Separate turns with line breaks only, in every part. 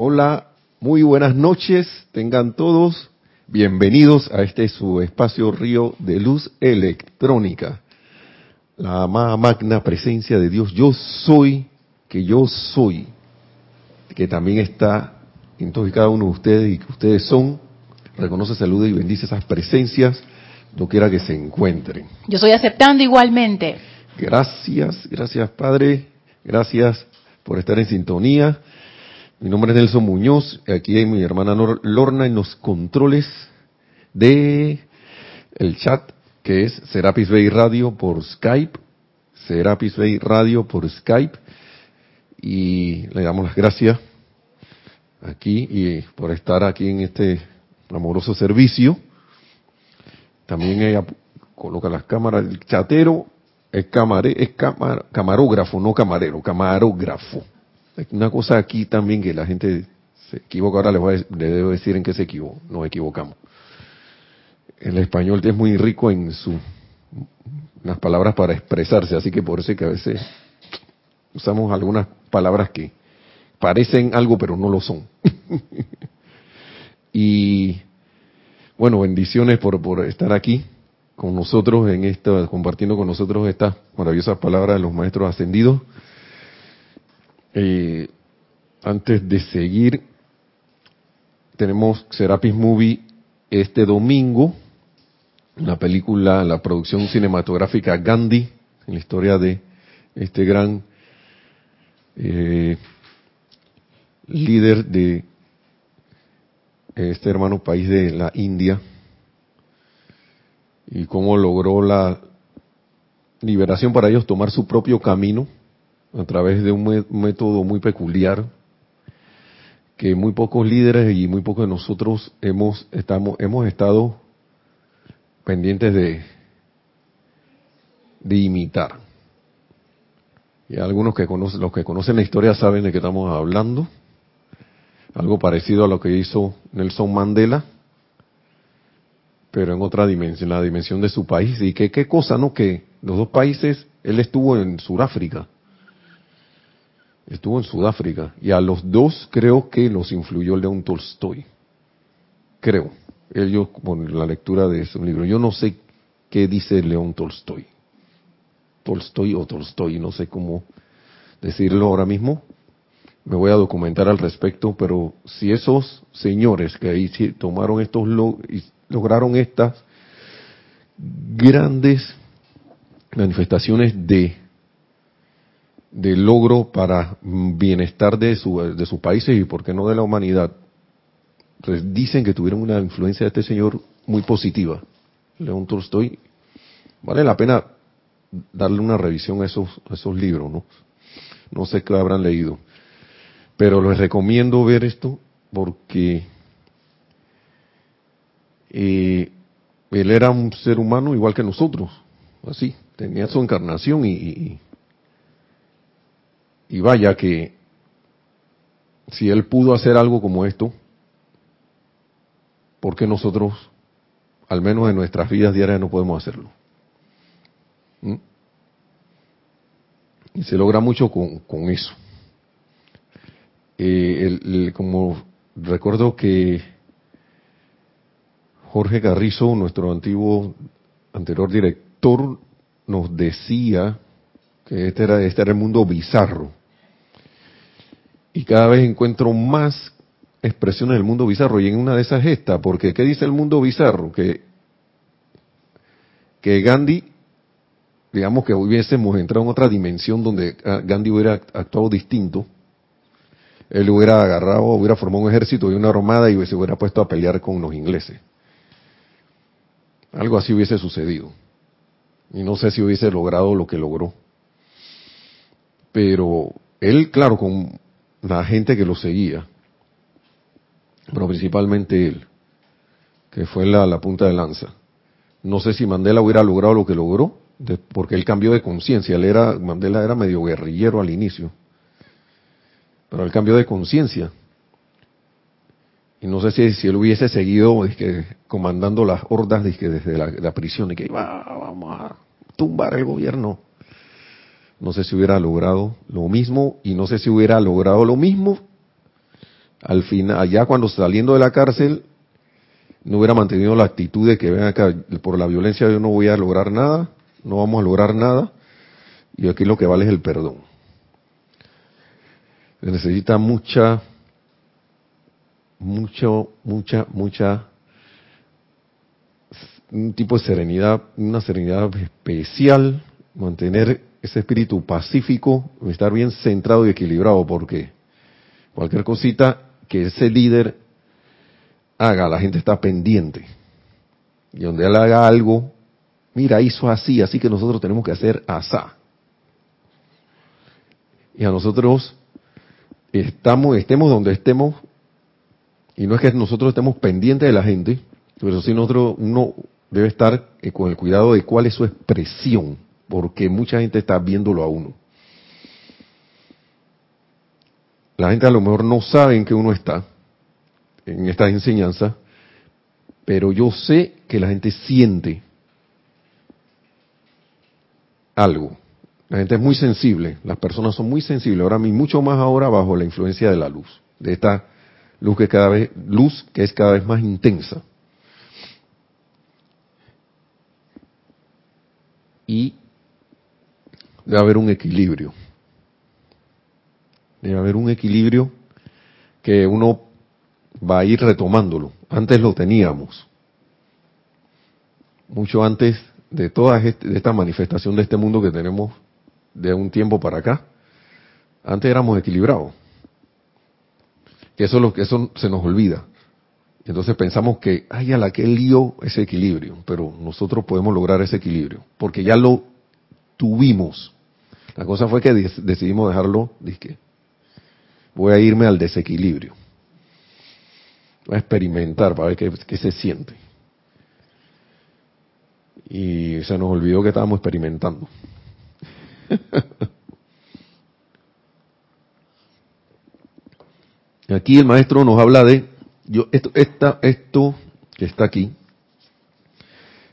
Hola, muy buenas noches, tengan todos bienvenidos a este su espacio río de luz electrónica. La amada magna presencia de Dios, yo soy, que yo soy, que también está en todos y cada uno de ustedes y que ustedes son, reconoce, saluda y bendice esas presencias, no quiera que se encuentren.
Yo estoy aceptando igualmente.
Gracias, gracias Padre, gracias por estar en sintonía. Mi nombre es Nelson Muñoz, aquí hay mi hermana Lorna en los controles de el chat que es Serapis Bay Radio por Skype, Serapis Bay Radio por Skype y le damos las gracias aquí y por estar aquí en este amoroso servicio. También ella coloca las cámaras, el chatero es, camare, es camarógrafo, no camarero, camarógrafo una cosa aquí también que la gente se equivoca, ahora les, voy a, debo decir en qué se equivocó, nos equivocamos. El español es muy rico en su las palabras para expresarse, así que por eso es que a veces usamos algunas palabras que parecen algo pero no lo son. y bueno, bendiciones por, por estar aquí con nosotros en esta, compartiendo con nosotros estas maravillosas palabras de los maestros ascendidos. Eh, antes de seguir, tenemos Serapis Movie este domingo, la película, la producción cinematográfica Gandhi, en la historia de este gran eh, líder de este hermano país de la India y cómo logró la liberación para ellos tomar su propio camino a través de un método muy peculiar que muy pocos líderes y muy pocos de nosotros hemos estamos hemos estado pendientes de de imitar. Y algunos que conocen, los que conocen la historia saben de qué estamos hablando. Algo parecido a lo que hizo Nelson Mandela, pero en otra dimensión, la dimensión de su país. Y qué, qué cosa, ¿no? Que los dos países, él estuvo en Sudáfrica Estuvo en Sudáfrica y a los dos creo que los influyó León Tolstoy. Creo. Ellos con la lectura de ese libro. Yo no sé qué dice León Tolstoy. Tolstoy o Tolstoy, no sé cómo decirlo ahora mismo. Me voy a documentar al respecto, pero si esos señores que ahí tomaron estos y lograron estas grandes manifestaciones de de logro para bienestar de, su, de sus países y por qué no de la humanidad. Dicen que tuvieron una influencia de este señor muy positiva. León Tolstoy, vale la pena darle una revisión a esos, esos libros, ¿no? No sé qué habrán leído. Pero les recomiendo ver esto porque eh, él era un ser humano igual que nosotros, así, tenía su encarnación y vaya que si él pudo hacer algo como esto, ¿por qué nosotros, al menos en nuestras vidas diarias, no podemos hacerlo? ¿Mm? Y se logra mucho con, con eso. Eh, como recuerdo que Jorge Carrizo, nuestro antiguo anterior director, nos decía que este era, este era el mundo bizarro y cada vez encuentro más expresiones del mundo bizarro y en una de esas esta, porque ¿qué dice el mundo bizarro? Que, que Gandhi, digamos que hubiésemos entrado en otra dimensión donde Gandhi hubiera actuado distinto, él hubiera agarrado, hubiera formado un ejército y una armada y se hubiera puesto a pelear con los ingleses. Algo así hubiese sucedido. Y no sé si hubiese logrado lo que logró. Pero él, claro, con la gente que lo seguía, pero principalmente él, que fue la, la punta de lanza. No sé si Mandela hubiera logrado lo que logró, porque él cambió de conciencia. Él era, Mandela era medio guerrillero al inicio, pero él cambió de conciencia. Y no sé si, si él hubiese seguido comandando las hordas desde la, prisión y que iba, vamos a tumbar el gobierno no sé si hubiera logrado lo mismo y no sé si hubiera logrado lo mismo al final, allá cuando saliendo de la cárcel, no hubiera mantenido la actitud de que ven acá, por la violencia yo no voy a lograr nada, no vamos a lograr nada, y aquí lo que vale es el perdón. Se necesita mucha, mucho, mucha, mucha, un tipo de serenidad, una serenidad especial, mantener ese espíritu pacífico, estar bien centrado y equilibrado, porque cualquier cosita que ese líder haga, la gente está pendiente. Y donde él haga algo, mira, hizo así, así que nosotros tenemos que hacer asá. Y a nosotros estamos, estemos donde estemos, y no es que nosotros estemos pendientes de la gente, pero sí nosotros, uno debe estar con el cuidado de cuál es su expresión, porque mucha gente está viéndolo a uno. La gente a lo mejor no sabe en qué uno está, en esta enseñanza, pero yo sé que la gente siente algo. La gente es muy sensible, las personas son muy sensibles, ahora mismo mucho más ahora bajo la influencia de la luz, de esta luz que cada vez luz que es cada vez más intensa. Y debe haber un equilibrio. Debe haber un equilibrio que uno va a ir retomándolo. Antes lo teníamos. Mucho antes de toda esta manifestación de este mundo que tenemos de un tiempo para acá. Antes éramos equilibrados. Que eso, lo, que eso se nos olvida. Entonces pensamos que, ay, a la que lío ese equilibrio. Pero nosotros podemos lograr ese equilibrio. Porque ya lo tuvimos. La cosa fue que decidimos dejarlo, dije, voy a irme al desequilibrio a experimentar para ver qué, se siente. Y se nos olvidó que estábamos experimentando. aquí el maestro nos habla de yo esto esta, esto que está aquí.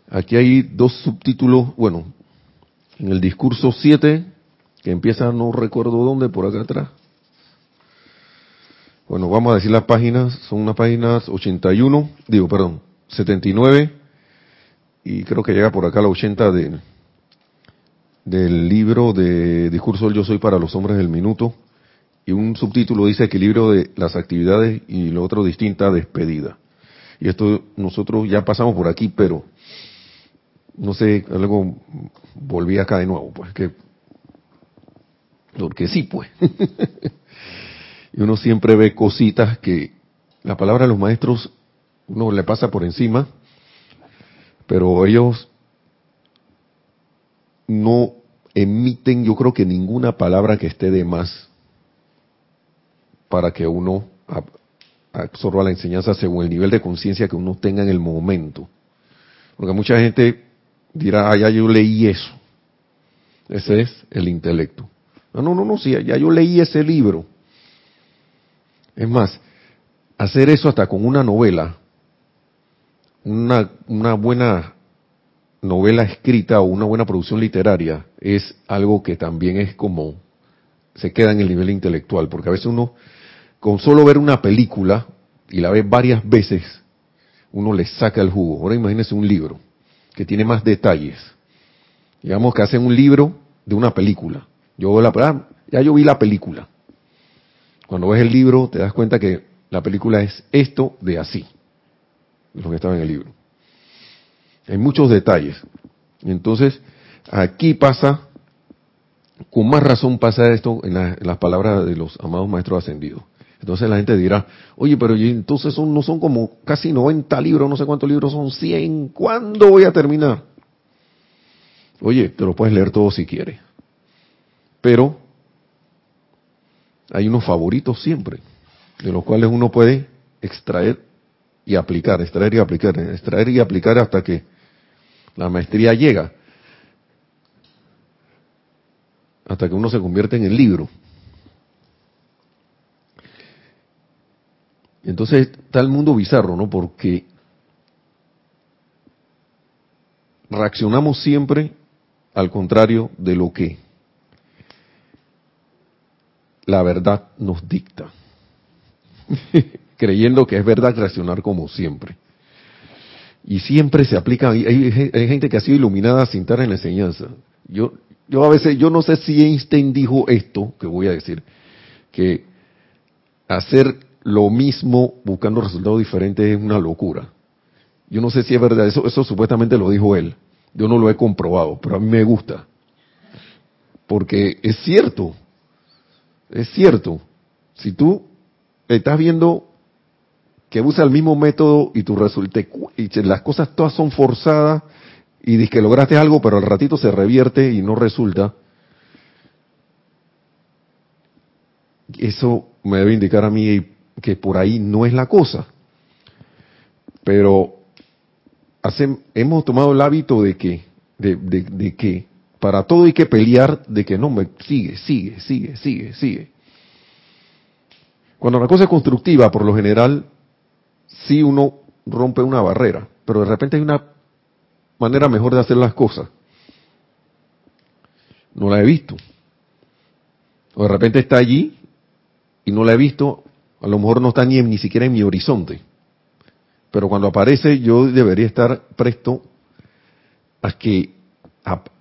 Aquí hay dos subtítulos, bueno, en el discurso 7 que empieza no recuerdo dónde por acá atrás. Bueno, vamos a decir las páginas, son unas páginas 81, digo, perdón, 79, y creo que llega por acá la 80 de, del libro de Discurso del Yo Soy para los Hombres del Minuto, y un subtítulo dice Equilibrio de las actividades y lo otro distinta despedida. Y esto nosotros ya pasamos por aquí, pero no sé, algo volví acá de nuevo, pues que porque sí, pues. y uno siempre ve cositas que la palabra de los maestros uno le pasa por encima, pero ellos no emiten, yo creo que ninguna palabra que esté de más para que uno absorba la enseñanza según el nivel de conciencia que uno tenga en el momento. Porque mucha gente dirá, ah, ya yo leí eso. Ese es el intelecto. No, no, no, no, sí, ya yo leí ese libro. Es más, hacer eso hasta con una novela, una, una buena novela escrita o una buena producción literaria, es algo que también es como, se queda en el nivel intelectual, porque a veces uno, con solo ver una película, y la ve varias veces, uno le saca el jugo. Ahora imagínense un libro que tiene más detalles. Digamos que hacen un libro de una película. Yo la, ah, ya yo vi la película. Cuando ves el libro te das cuenta que la película es esto de así, lo que estaba en el libro. Hay muchos detalles. Entonces, aquí pasa, con más razón pasa esto en, las palabras de los amados maestros ascendidos. Entonces la gente dirá, oye, pero entonces son, no son como casi 90 libros, no sé cuántos libros son, 100, ¿cuándo voy a terminar? Oye, te lo puedes leer todo si quieres. Pero hay unos favoritos siempre, de los cuales uno puede extraer y aplicar, extraer y aplicar, extraer y aplicar hasta que la maestría llega, hasta que uno se convierte en el libro. Entonces está el mundo bizarro, ¿no? Porque reaccionamos siempre al contrario de lo que la verdad nos dicta. creyendo que es verdad reaccionar como siempre. Y siempre se aplica, hay, gente que ha sido iluminada sin estar en la enseñanza. Yo, yo a veces, yo no sé si Einstein dijo esto, que voy a decir, que hacer lo mismo buscando resultados diferentes es una locura. Yo no sé si es verdad, eso, eso supuestamente lo dijo él. Yo no lo he comprobado, pero a mí me gusta. Porque es cierto, es cierto. Si tú estás viendo que usa el mismo método y tu resulta y las cosas todas son forzadas y dices que lograste algo, pero al ratito se revierte y no resulta, eso me debe indicar a mí que por ahí no es la cosa. Pero hemos tomado el hábito de que, de, que para todo hay que pelear, de que no, me sigue, sigue, sigue, sigue, sigue. Cuando la cosa es constructiva, por lo general, sí uno rompe una barrera, pero de repente hay una manera mejor de hacer las cosas. No la he visto. O de repente está allí y no la he visto, a lo mejor no está ni, ni siquiera en mi horizonte. Pero cuando aparece yo debería estar presto a que,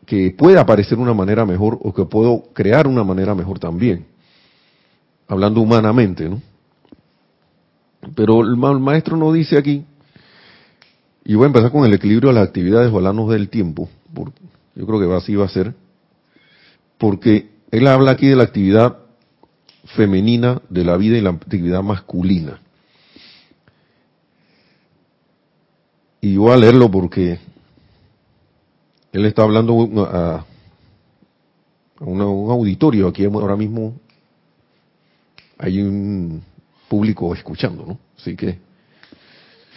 que pueda aparecer una manera mejor o que puedo crear una manera mejor también. Hablando humanamente, ¿no? Pero el maestro no dice aquí, y voy a empezar con el equilibrio de las actividades o hablarnos del tiempo, yo creo que así va a ser, porque él habla aquí de la actividad femenina de la vida y la actividad masculina. Y voy a leerlo porque él está hablando a, un auditorio aquí ahora mismo. Hay un público escuchando, ¿no? Así que,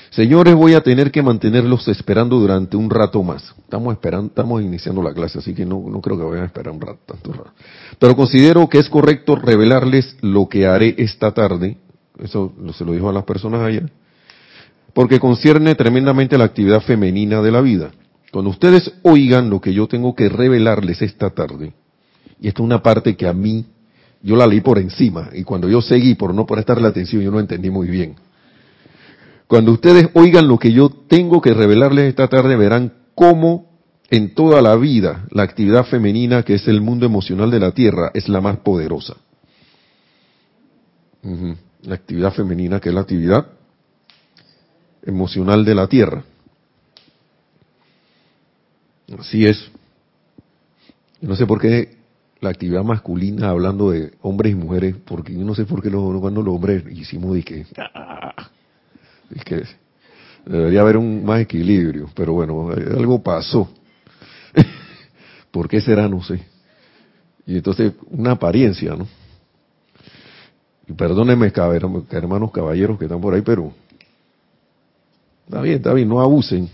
señores, voy a tener que mantenerlos esperando durante un rato más. Estamos esperando, estamos iniciando la clase, así que no, no creo que vayan a esperar un rato, tanto rato. Pero considero que es correcto revelarles lo que haré esta tarde. Eso se lo dijo a las personas ayer porque concierne tremendamente la actividad femenina de la vida. Cuando ustedes oigan lo que yo tengo que revelarles esta tarde, y esta es una parte que a mí, yo la leí por encima, y cuando yo seguí por no prestarle atención, yo no entendí muy bien. Cuando ustedes oigan lo que yo tengo que revelarles esta tarde, verán cómo en toda la vida la actividad femenina, que es el mundo emocional de la Tierra, es la más poderosa. La actividad femenina, que es la actividad emocional de la tierra. Así es. No sé por qué la actividad masculina, hablando de hombres y mujeres, porque yo no sé por qué los, cuando los hombres hicimos de que, que debería haber un más equilibrio, pero bueno, algo pasó. ¿Por qué será? No sé. Y entonces, una apariencia, ¿no? Y perdónenme, hermanos caballeros que están por ahí, pero Está bien, está bien, no abusen,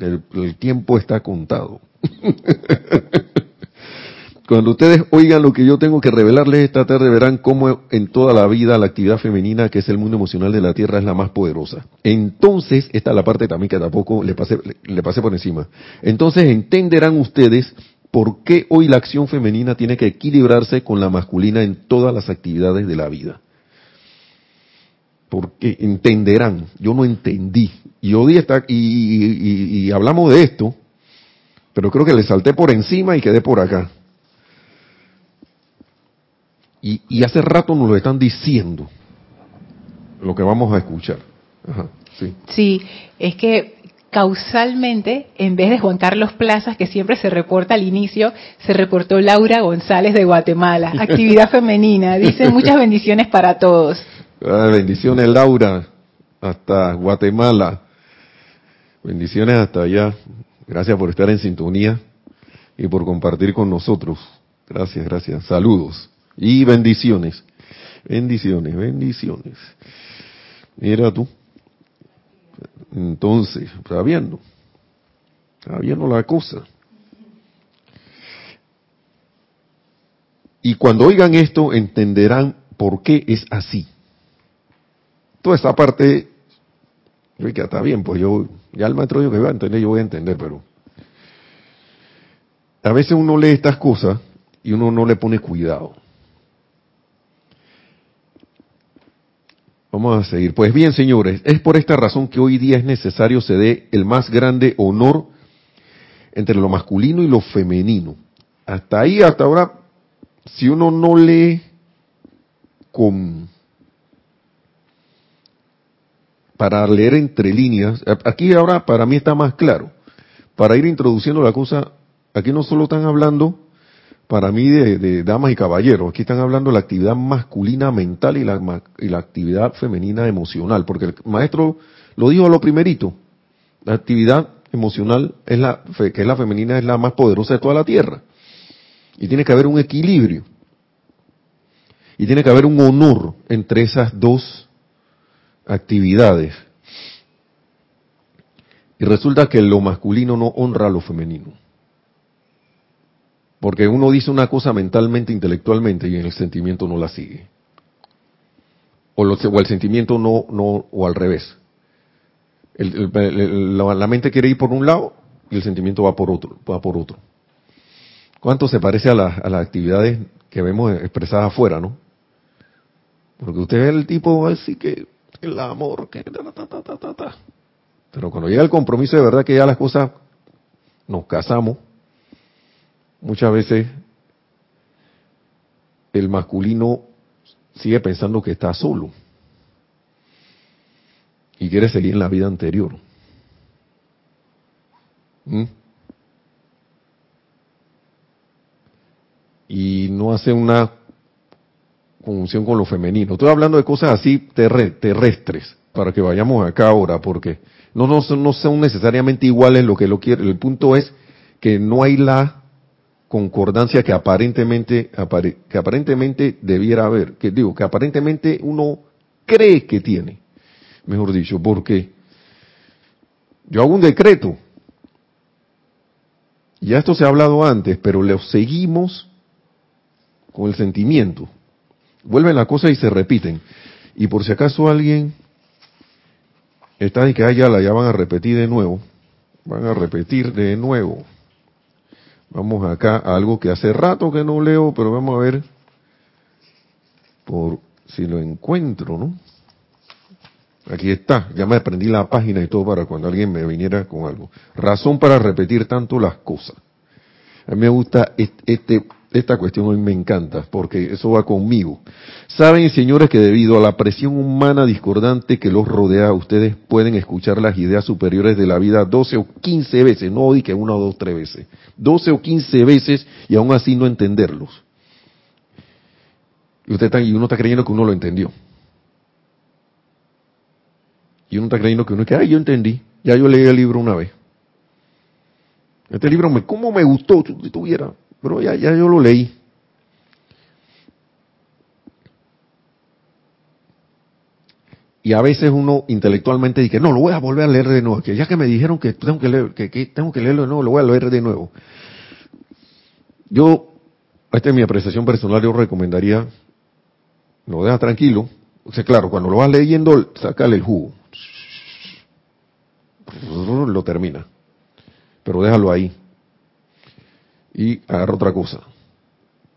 el, tiempo está contado. Cuando ustedes oigan lo que yo tengo que revelarles esta tarde, verán cómo en toda la vida la actividad femenina, que es el mundo emocional de la Tierra, es la más poderosa. Entonces, esta es la parte también que tampoco le pasé, le pasé por encima. Entonces entenderán ustedes por qué hoy la acción femenina tiene que equilibrarse con la masculina en todas las actividades de la vida porque entenderán. Yo no entendí. Y hoy está, y, y, hablamos de esto, pero creo que le salté por encima y quedé por acá. Y, y hace rato nos lo están diciendo, lo que vamos a escuchar.
sí. sí, es que causalmente, en vez de Juan Carlos Plazas, que siempre se reporta al inicio, se reportó Laura González de Guatemala. Actividad femenina. Dice muchas bendiciones para todos.
Ah, bendiciones Laura, hasta Guatemala. Bendiciones hasta allá. Gracias por estar en sintonía y por compartir con nosotros. Gracias, gracias. Saludos y bendiciones. Bendiciones, bendiciones. Mira tú. Entonces, está viendo. Está viendo la cosa. Y cuando oigan esto, entenderán por qué es así toda esta parte, yo que está bien, pues yo, ya el maestro dijo que va a entender, yo voy a entender, pero a veces uno lee estas cosas y uno no le pone cuidado. Vamos a seguir. Pues bien, señores, es por esta razón que hoy día es necesario se dé el más grande honor entre lo masculino y lo femenino. Hasta ahí, hasta ahora, si uno no lee con para leer entre líneas, aquí ahora para mí está más claro. Para ir introduciendo la cosa, aquí no solo están hablando para mí de, damas y caballeros, aquí están hablando de la actividad masculina mental y la, la actividad femenina emocional, porque el maestro lo dijo a lo primerito, la actividad emocional es la que es la femenina es la más poderosa de toda la tierra y tiene que haber un equilibrio y tiene que haber un honor entre esas dos actividades y resulta que lo masculino no honra a lo femenino porque uno dice una cosa mentalmente intelectualmente y en el sentimiento no la sigue o, el sentimiento no no o al revés la, mente quiere ir por un lado y el sentimiento va por otro, va por otro. ¿Cuánto se parece a, las actividades que vemos expresadas afuera, no? Porque usted ve el tipo así que el amor, que pero cuando llega el compromiso de verdad que ya las cosas nos casamos, muchas veces el masculino sigue pensando que está solo y quiere seguir en la vida anterior. ¿Mm? Y no hace una conjunción con lo femenino. Estoy hablando de cosas así terrestres, para que vayamos acá ahora, porque no, son necesariamente iguales lo que lo quiere. El punto es que no hay la concordancia que aparentemente, que aparentemente debiera haber, que digo, que aparentemente uno cree que tiene mejor dicho, porque yo hago un decreto. Ya esto se ha hablado antes, pero lo seguimos con el sentimiento. Vuelven la cosa y se repiten. Y por si acaso alguien está y que ya la ya van a repetir de nuevo, van a repetir de nuevo. Vamos acá a algo que hace rato que no leo, pero vamos a ver por si lo encuentro, ¿no? Aquí está, ya me aprendí la página y todo para cuando alguien me viniera con algo. Razón para repetir tanto las cosas. A mí me gusta este, esta cuestión, hoy me encanta, porque eso va conmigo. Saben, señores, que debido a la presión humana discordante que los rodea, ustedes pueden escuchar las ideas superiores de la vida 12 o 15 veces, no di que una o dos, tres veces. 12 o 15 veces y aún así no entenderlos. Y, usted está, y uno está creyendo que uno lo entendió. Y uno está creyendo que uno es que, ay, yo entendí, ya yo leí el libro una vez. Este libro, me, ¿cómo me gustó si tuviera? Pero ya, ya yo lo leí. Y a veces uno intelectualmente dice, no, lo voy a volver a leer de nuevo, que ya que me dijeron que tengo que, leer, que, tengo que leerlo de nuevo, lo voy a leer de nuevo. Yo, esta es mi apreciación personal, yo recomendaría, lo deja tranquilo, o sea, claro, cuando lo vas leyendo, sácale el jugo lo termina. Pero déjalo ahí. Y agarra otra cosa.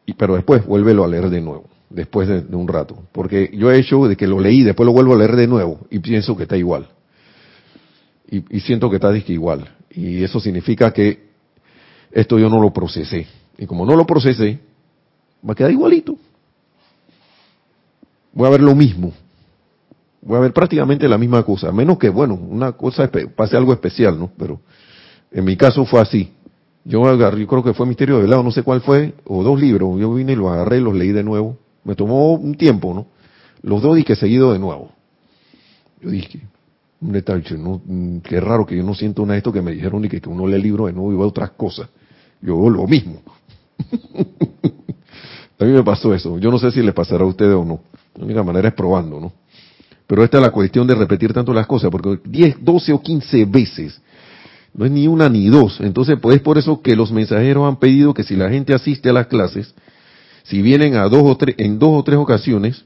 Y, pero después vuélvelo a leer de nuevo, después de, un rato. Porque yo he hecho de que lo leí, después lo vuelvo a leer de nuevo y pienso que está igual. Y, siento que está igual. Y eso significa que esto yo no lo procesé. Y como no lo procesé, va a quedar igualito. Voy a ver lo mismo, voy a ver prácticamente la misma cosa, menos que, bueno, una cosa pase algo especial, ¿no? Pero en mi caso fue así. Yo agarré, yo creo que fue Misterio de lado, no sé cuál fue, o dos libros. Yo vine y los agarré, los leí de nuevo. Me tomó un tiempo, ¿no? Los dos dije seguido de nuevo. Yo dije, ¿no? Mm, qué raro que yo no siento una de esto que me dijeron y que, uno lee el libro de nuevo y ve otras cosas. Yo lo mismo. a mí me pasó eso. Yo no sé si le pasará a ustedes o no. La única manera es probando, ¿no? Pero esta es la cuestión de repetir tanto las cosas, porque 10, 12 o 15 veces, no es ni una ni dos. Entonces, pues es por eso que los mensajeros han pedido que si la gente asiste a las clases, si vienen a dos o tres, en dos o tres ocasiones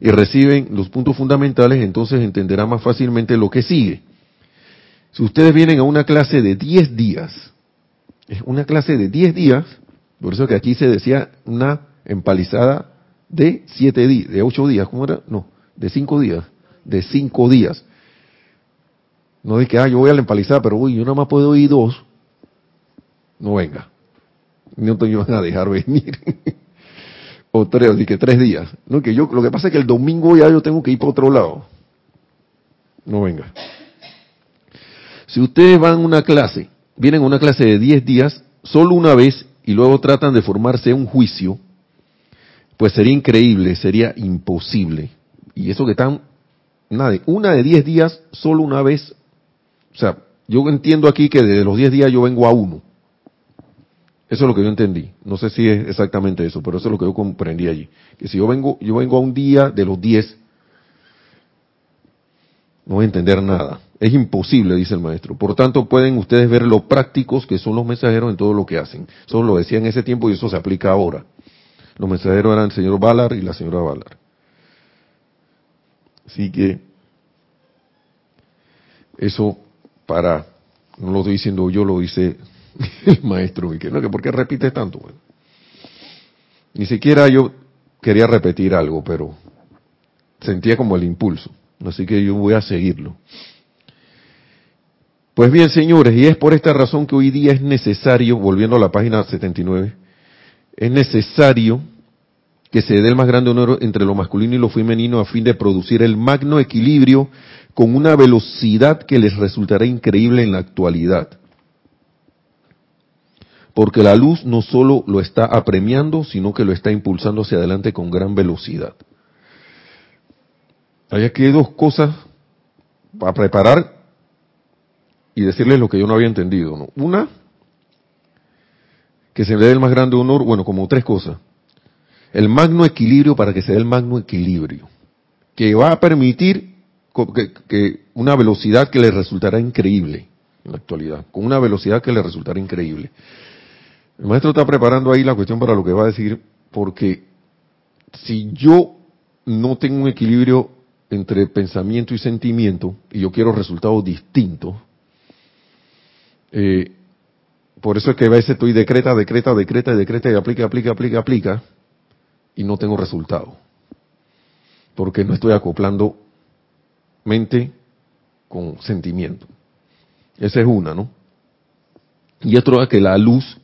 y reciben los puntos fundamentales, entonces entenderán más fácilmente lo que sigue. Si ustedes vienen a una clase de 10 días, es una clase de 10 días, por eso que aquí se decía una empalizada de 7 días, de 8 días, ¿cómo era? No, de cinco días, de cinco días. No es que, ah, yo voy a la empalizada, pero uy, yo nada más puedo ir dos. No venga. No te van a dejar venir. o tres, así que tres días. No, que yo, lo que pasa es que el domingo ya yo tengo que ir para otro lado. No venga. Si ustedes van a una clase, vienen a una clase de diez días, solo una vez, y luego tratan de formarse un juicio, pues sería increíble, sería imposible. Y eso que están, nada, una de diez días, solo una vez. O sea, yo entiendo aquí que de los diez días yo vengo a uno. Eso es lo que yo entendí. No sé si es exactamente eso, pero eso es lo que yo comprendí allí. Que si yo vengo, yo vengo a un día de los diez, no voy a entender nada. Es imposible, dice el maestro. Por tanto, pueden ustedes ver lo prácticos que son los mensajeros en todo lo que hacen. Eso lo decía en ese tiempo y eso se aplica ahora. Los mensajeros eran el señor Ballard y la señora Ballard. Así que eso para, no lo estoy diciendo yo, lo dice el maestro. Y que no, ¿por qué repites tanto? ni siquiera yo quería repetir algo, pero sentía como el impulso. Así que yo voy a seguirlo. Pues bien, señores, y es por esta razón que hoy día es necesario, volviendo a la página 79, es necesario que se dé el más grande honor entre lo masculino y lo femenino a fin de producir el magno equilibrio con una velocidad que les resultará increíble en la actualidad. Porque la luz no solo lo está apremiando, sino que lo está impulsando hacia adelante con gran velocidad. Hay aquí dos cosas para preparar y decirles lo que yo no había entendido. Una, que se dé el más grande honor, bueno, como tres cosas. El magno equilibrio para que se dé el magno equilibrio, que va a permitir que, una velocidad que le resultará increíble en la actualidad, con una velocidad que le resultará increíble. El maestro está preparando ahí la cuestión para lo que va a decir, porque si yo no tengo un equilibrio entre pensamiento y sentimiento, y yo quiero resultados distintos, eh, por eso es que a veces estoy decreta, decreta, decreta, decreta, y aplica, aplica, aplica, aplica, y no tengo resultado. Porque no estoy acoplando mente con sentimiento. Esa es una, ¿no? Y otro es que la luz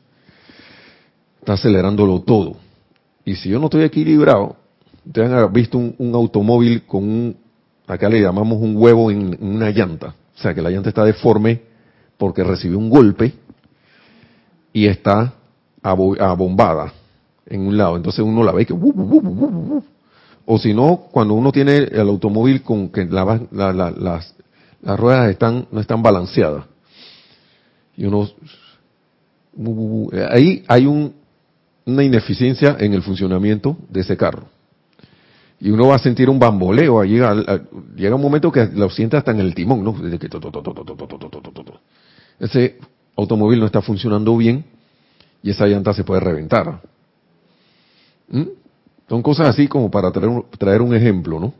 está acelerándolo todo. Y si yo no estoy equilibrado, ustedes han visto un, automóvil con un, acá le llamamos un huevo en, una llanta, o sea que la llanta está deforme porque recibió un golpe y está abombada en un lado, entonces uno la ve que o si no, cuando uno tiene el automóvil con que las, ruedas están no están balanceadas y uno ahí hay un, una ineficiencia en el funcionamiento de ese carro y uno va a sentir un bamboleo. Llega, llega un momento que lo siente hasta en el timón, ¿no? Ese automóvil no está funcionando bien y esa llanta se puede reventar. Son cosas así como para traer, traer un ejemplo, ¿no?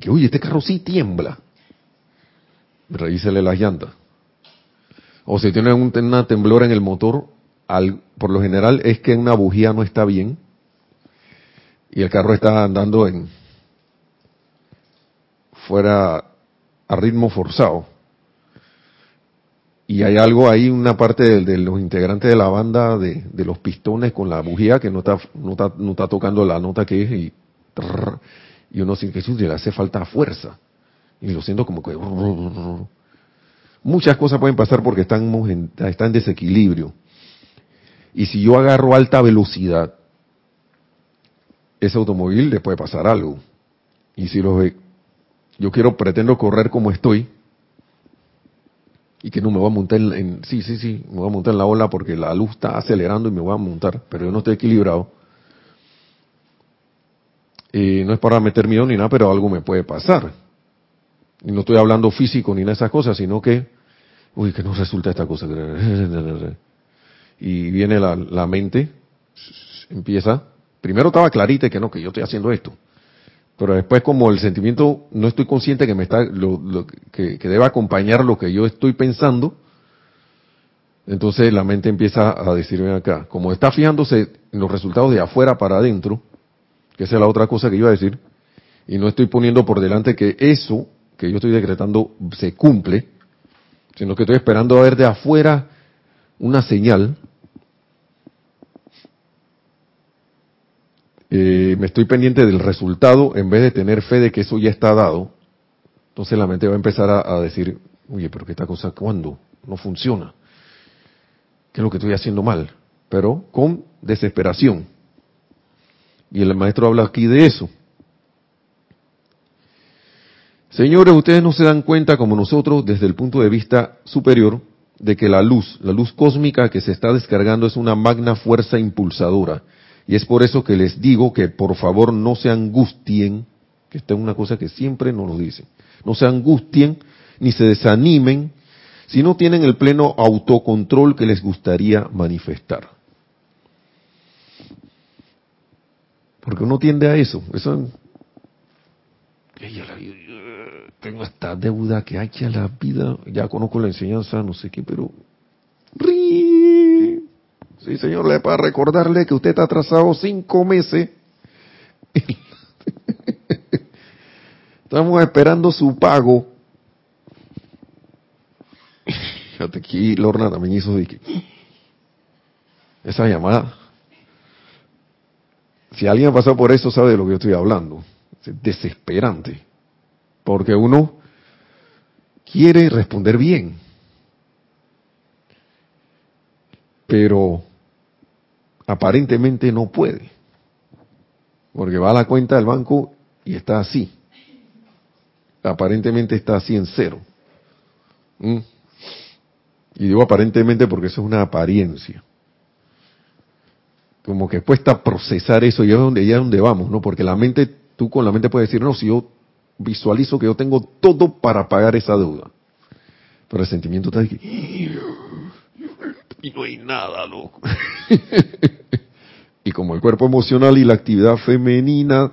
Que, oye, este carro sí tiembla. Revísele las llantas. O si tiene una temblora en el motor, al, por lo general es que una bujía no está bien y el carro está andando en fuera a ritmo forzado. Y hay algo ahí, una parte de, los integrantes de la banda de, los pistones con la bujía que no está, no está, no está tocando la nota que es y, y uno que le hace falta fuerza. Y lo siento como que... Muchas cosas pueden pasar porque están en, están en desequilibrio. Y si yo agarro alta velocidad, ese automóvil le puede pasar algo. Y si lo ve, yo quiero, pretendo correr como estoy, y que no me voy a montar en, sí, sí, sí, me voy a montar en la ola porque la luz está acelerando y me voy a montar, pero yo no estoy equilibrado. Y no es para meter miedo ni nada, pero algo me puede pasar. Y no estoy hablando físico ni nada de esas cosas, sino que, uy, que no resulta esta cosa. Y viene la, la mente, empieza Primero estaba clarita que no, que yo estoy haciendo esto. Pero después como el sentimiento no estoy consciente que me está, lo, que, debe acompañar lo que yo estoy pensando, entonces la mente empieza a decirme acá, como está fijándose en los resultados de afuera para adentro, que esa es la otra cosa que iba a decir, y no estoy poniendo por delante que eso que yo estoy decretando se cumple, sino que estoy esperando a ver de afuera una señal, eh, me estoy pendiente del resultado en vez de tener fe de que eso ya está dado, entonces la mente va a empezar a, decir, oye, pero que esta cosa, ¿cuándo? No funciona. ¿Qué es lo que estoy haciendo mal? Pero con desesperación. Y el maestro habla aquí de eso. Señores, ustedes no se dan cuenta como nosotros desde el punto de vista superior de que la luz, la luz cósmica que se está descargando es una magna fuerza impulsadora. Y es por eso que les digo que por favor no se angustien, que esta es una cosa que siempre nos lo dicen, no se angustien ni se desanimen si no tienen el pleno autocontrol que les gustaría manifestar. Porque uno tiende a eso. eso tengo esta deuda que hay que a la vida, ya conozco la enseñanza, no sé qué, pero... Sí, señor, le para recordarle que usted está atrasado cinco meses. Estamos esperando su pago. Fíjate aquí, Lorna también hizo de que esa llamada. Si alguien ha pasado por eso, sabe de lo que yo estoy hablando. Es desesperante. Porque uno quiere responder bien. Pero aparentemente no puede. Porque va a la cuenta del banco y está así. Aparentemente está así en cero. ¿Mm? Y digo aparentemente porque eso es una apariencia. Como que cuesta procesar eso y es donde es donde vamos, ¿no? Porque la mente, tú con la mente puedes decir, no, si yo visualizo que yo tengo todo para pagar esa deuda. Pero el sentimiento está aquí. Y no hay nada, loco. y como el cuerpo emocional y la actividad femenina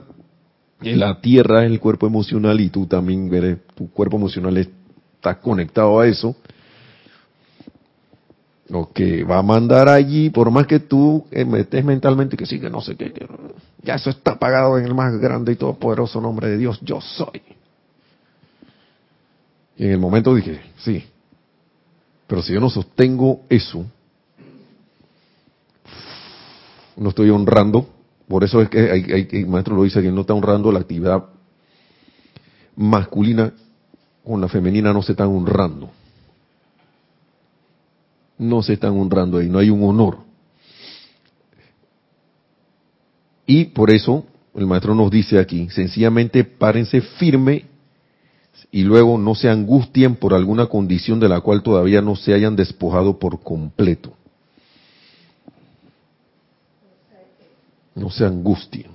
en la tierra es el cuerpo emocional y tú también veré, tu cuerpo emocional está conectado a eso. Lo que va a mandar allí, por más que tú metes mentalmente que sí, que no sé qué, ya eso está pagado en el más grande y todopoderoso nombre de Dios, yo soy. Y en el momento dije, sí, pero si yo no sostengo eso, no estoy honrando, por eso es que hay, el maestro lo dice que no está honrando la actividad masculina con la femenina no se están honrando. No se están honrando ahí, no hay un honor. Y por eso el maestro nos dice aquí, sencillamente párense firme y luego no se angustien por alguna condición de la cual todavía no se hayan despojado por completo. No se angustien.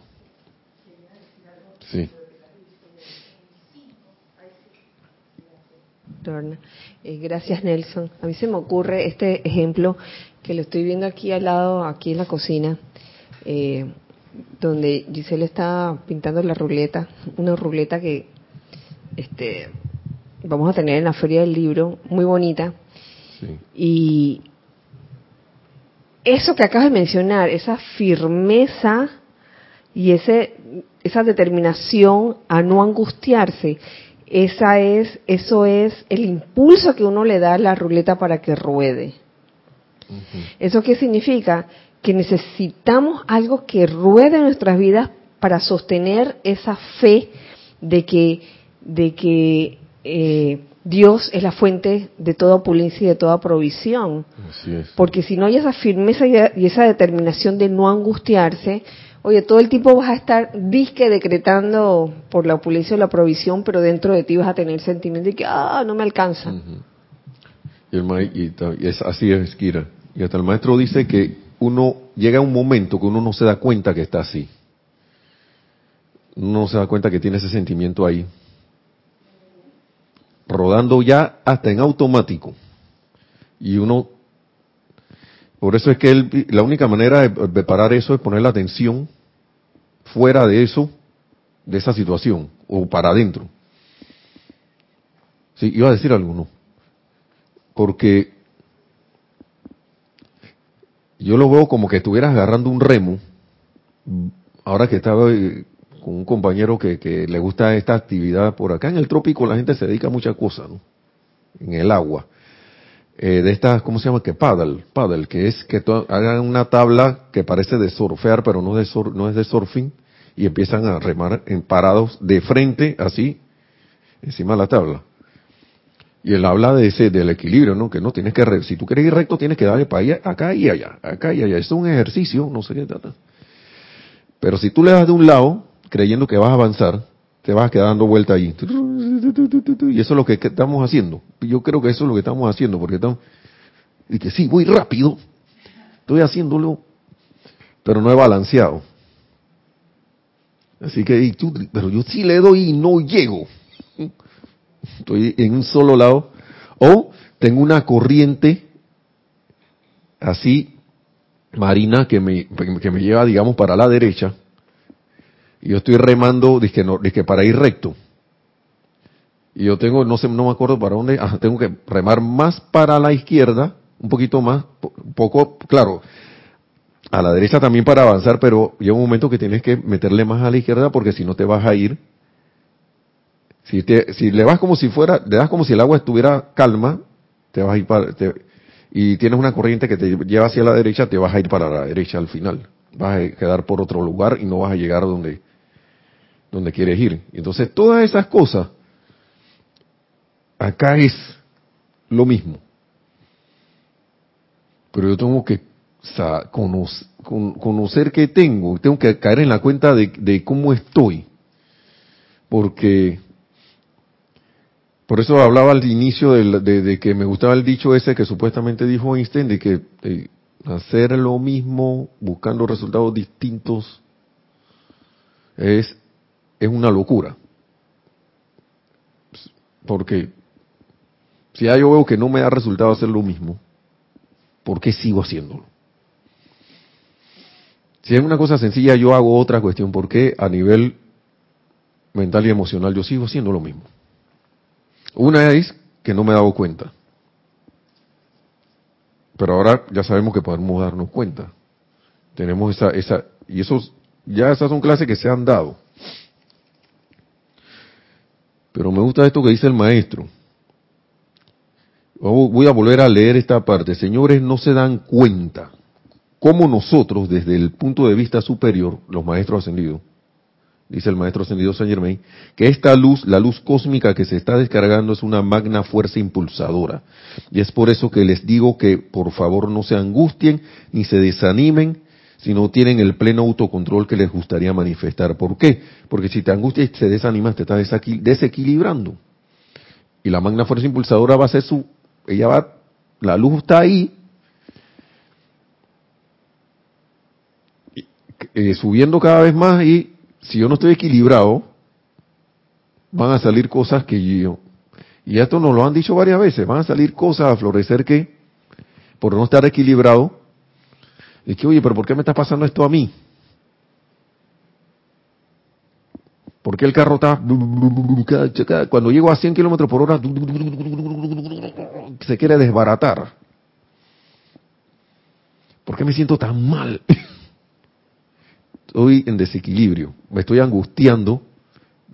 Sí.
Eh, gracias Nelson. A mí se me ocurre este ejemplo que lo estoy viendo aquí al lado, aquí en la cocina. Eh, donde Giselle está pintando la ruleta, una ruleta que este vamos a tener en la feria del libro, muy bonita. Y eso que acabas de mencionar, esa firmeza y ese esa determinación a no angustiarse, esa es eso es el impulso que uno le da a la ruleta para que ruede. ¿Eso qué significa? que necesitamos algo que ruede en nuestras vidas para sostener esa fe de que, de que eh, Dios es la fuente de toda opulencia y de toda provisión. Porque si no hay esa firmeza y esa determinación de no angustiarse, oye, todo el tiempo vas a estar disque decretando por la opulencia o la provisión, pero dentro de ti vas a tener sentimiento de que, ah, no me alcanza.
y, es, así es, Kira. Y hasta el maestro dice que uno llega a un momento que uno no se da cuenta que está así. Uno no se da cuenta que tiene ese sentimiento ahí. Rodando ya hasta en automático. Y uno, por eso es que la única manera de, parar eso es poner la atención fuera de eso, de esa situación, o para adentro. Sí, iba a decir algo, ¿no? Porque yo lo veo como que estuvieras agarrando un remo, ahora que estaba, con un compañero que, que, le gusta esta actividad por acá en el trópico la gente se dedica a muchas cosas ¿no? en el agua eh, de estas cómo se llama que paddle paddle que es que hagan una tabla que parece de surfear pero no de no es de surfing y empiezan a remar en parados de frente así encima de la tabla y él habla de ese, del equilibrio, ¿no? Que no tienes que, si tú quieres ir recto, tienes que darle para allá, acá y allá, acá y allá. Es un ejercicio, no sé qué trata. Pero si tú le das de un lado, creyendo que vas a avanzar, te vas a quedar dando vuelta ahí. Y eso es lo que estamos haciendo. Yo creo que eso es lo que estamos haciendo, porque estamos, y que sí, voy rápido, estoy haciéndolo, pero no he balanceado. Así que, pero yo sí le doy y no llego estoy en un solo lado, o tengo una corriente así marina que me, que me lleva, digamos, para la derecha, y yo estoy remando, dije, no, dije para ir recto. Y yo tengo, no sé, no me acuerdo para dónde, tengo que remar más para la izquierda, un poquito más, un poco, claro, a la derecha también para avanzar, pero llega un momento que tienes que meterle más a la izquierda porque si no te vas a ir si, te, si le vas como si fuera, le das como si el agua estuviera calma, te vas a ir para, y tienes una corriente que te lleva hacia la derecha, te vas a ir para la derecha al final. Vas a quedar por otro lugar y no vas a llegar donde, donde quieres ir. Entonces, todas esas cosas, acá es lo mismo. Pero yo tengo que conocer, conocer qué tengo, tengo que caer en la cuenta de, de cómo estoy. Porque por eso hablaba al inicio de, que me gustaba el dicho ese que supuestamente dijo Einstein, de que hacer lo mismo buscando resultados distintos es, es una locura. Porque si ya yo veo que no me da resultado hacer lo mismo, ¿por qué sigo haciéndolo? Si es una cosa sencilla, yo hago otra cuestión. ¿Por qué a nivel mental y emocional yo sigo haciendo lo mismo? Una es que no me he dado cuenta. Pero ahora ya sabemos que podemos darnos cuenta. Tenemos esa, esa, y esos, ya esas son clases que se han dado. Pero me gusta esto que dice el maestro. Voy a volver a leer esta parte. Señores, no se dan cuenta cómo nosotros, desde el punto de vista superior, los maestros ascendidos, dice el maestro ascendido Saint Germain, que esta luz, la luz cósmica que se está descargando es una magna fuerza impulsadora. Y es por eso que les digo que por favor no se angustien ni se desanimen si no tienen el pleno autocontrol que les gustaría manifestar. ¿Por qué? Porque si te angustias y te desanimas, te estás desequilibrando. Y la magna fuerza impulsadora va a ser su, ella va, la luz está ahí, eh, subiendo cada vez más y si yo no estoy equilibrado, van a salir cosas que yo, y esto nos lo han dicho varias veces, van a salir cosas a florecer que, por no estar equilibrado, y que, oye, pero ¿por qué me está pasando esto a mí? ¿Por qué el carro está, cuando llego a 100 kilómetros por hora, se quiere desbaratar? ¿Por qué me siento tan mal? estoy en desequilibrio, me estoy angustiando,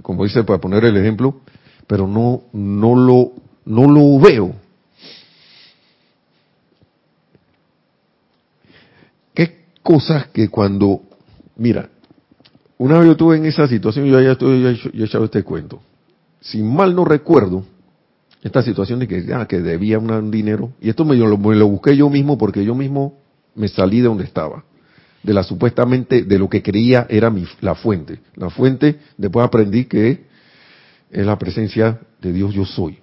como dice para poner el ejemplo, pero no, no lo, no lo veo. ¿Qué cosas que cuando, mira, una vez yo estuve en esa situación, yo ya estoy, yo he echado este cuento. Si mal no recuerdo, esta situación de que, ah, que debía un dinero, y esto me lo, me busqué yo mismo porque yo mismo me salí de donde estaba de la supuestamente, de lo que creía era mi, la fuente. La fuente, después aprendí que es la presencia de Dios yo soy.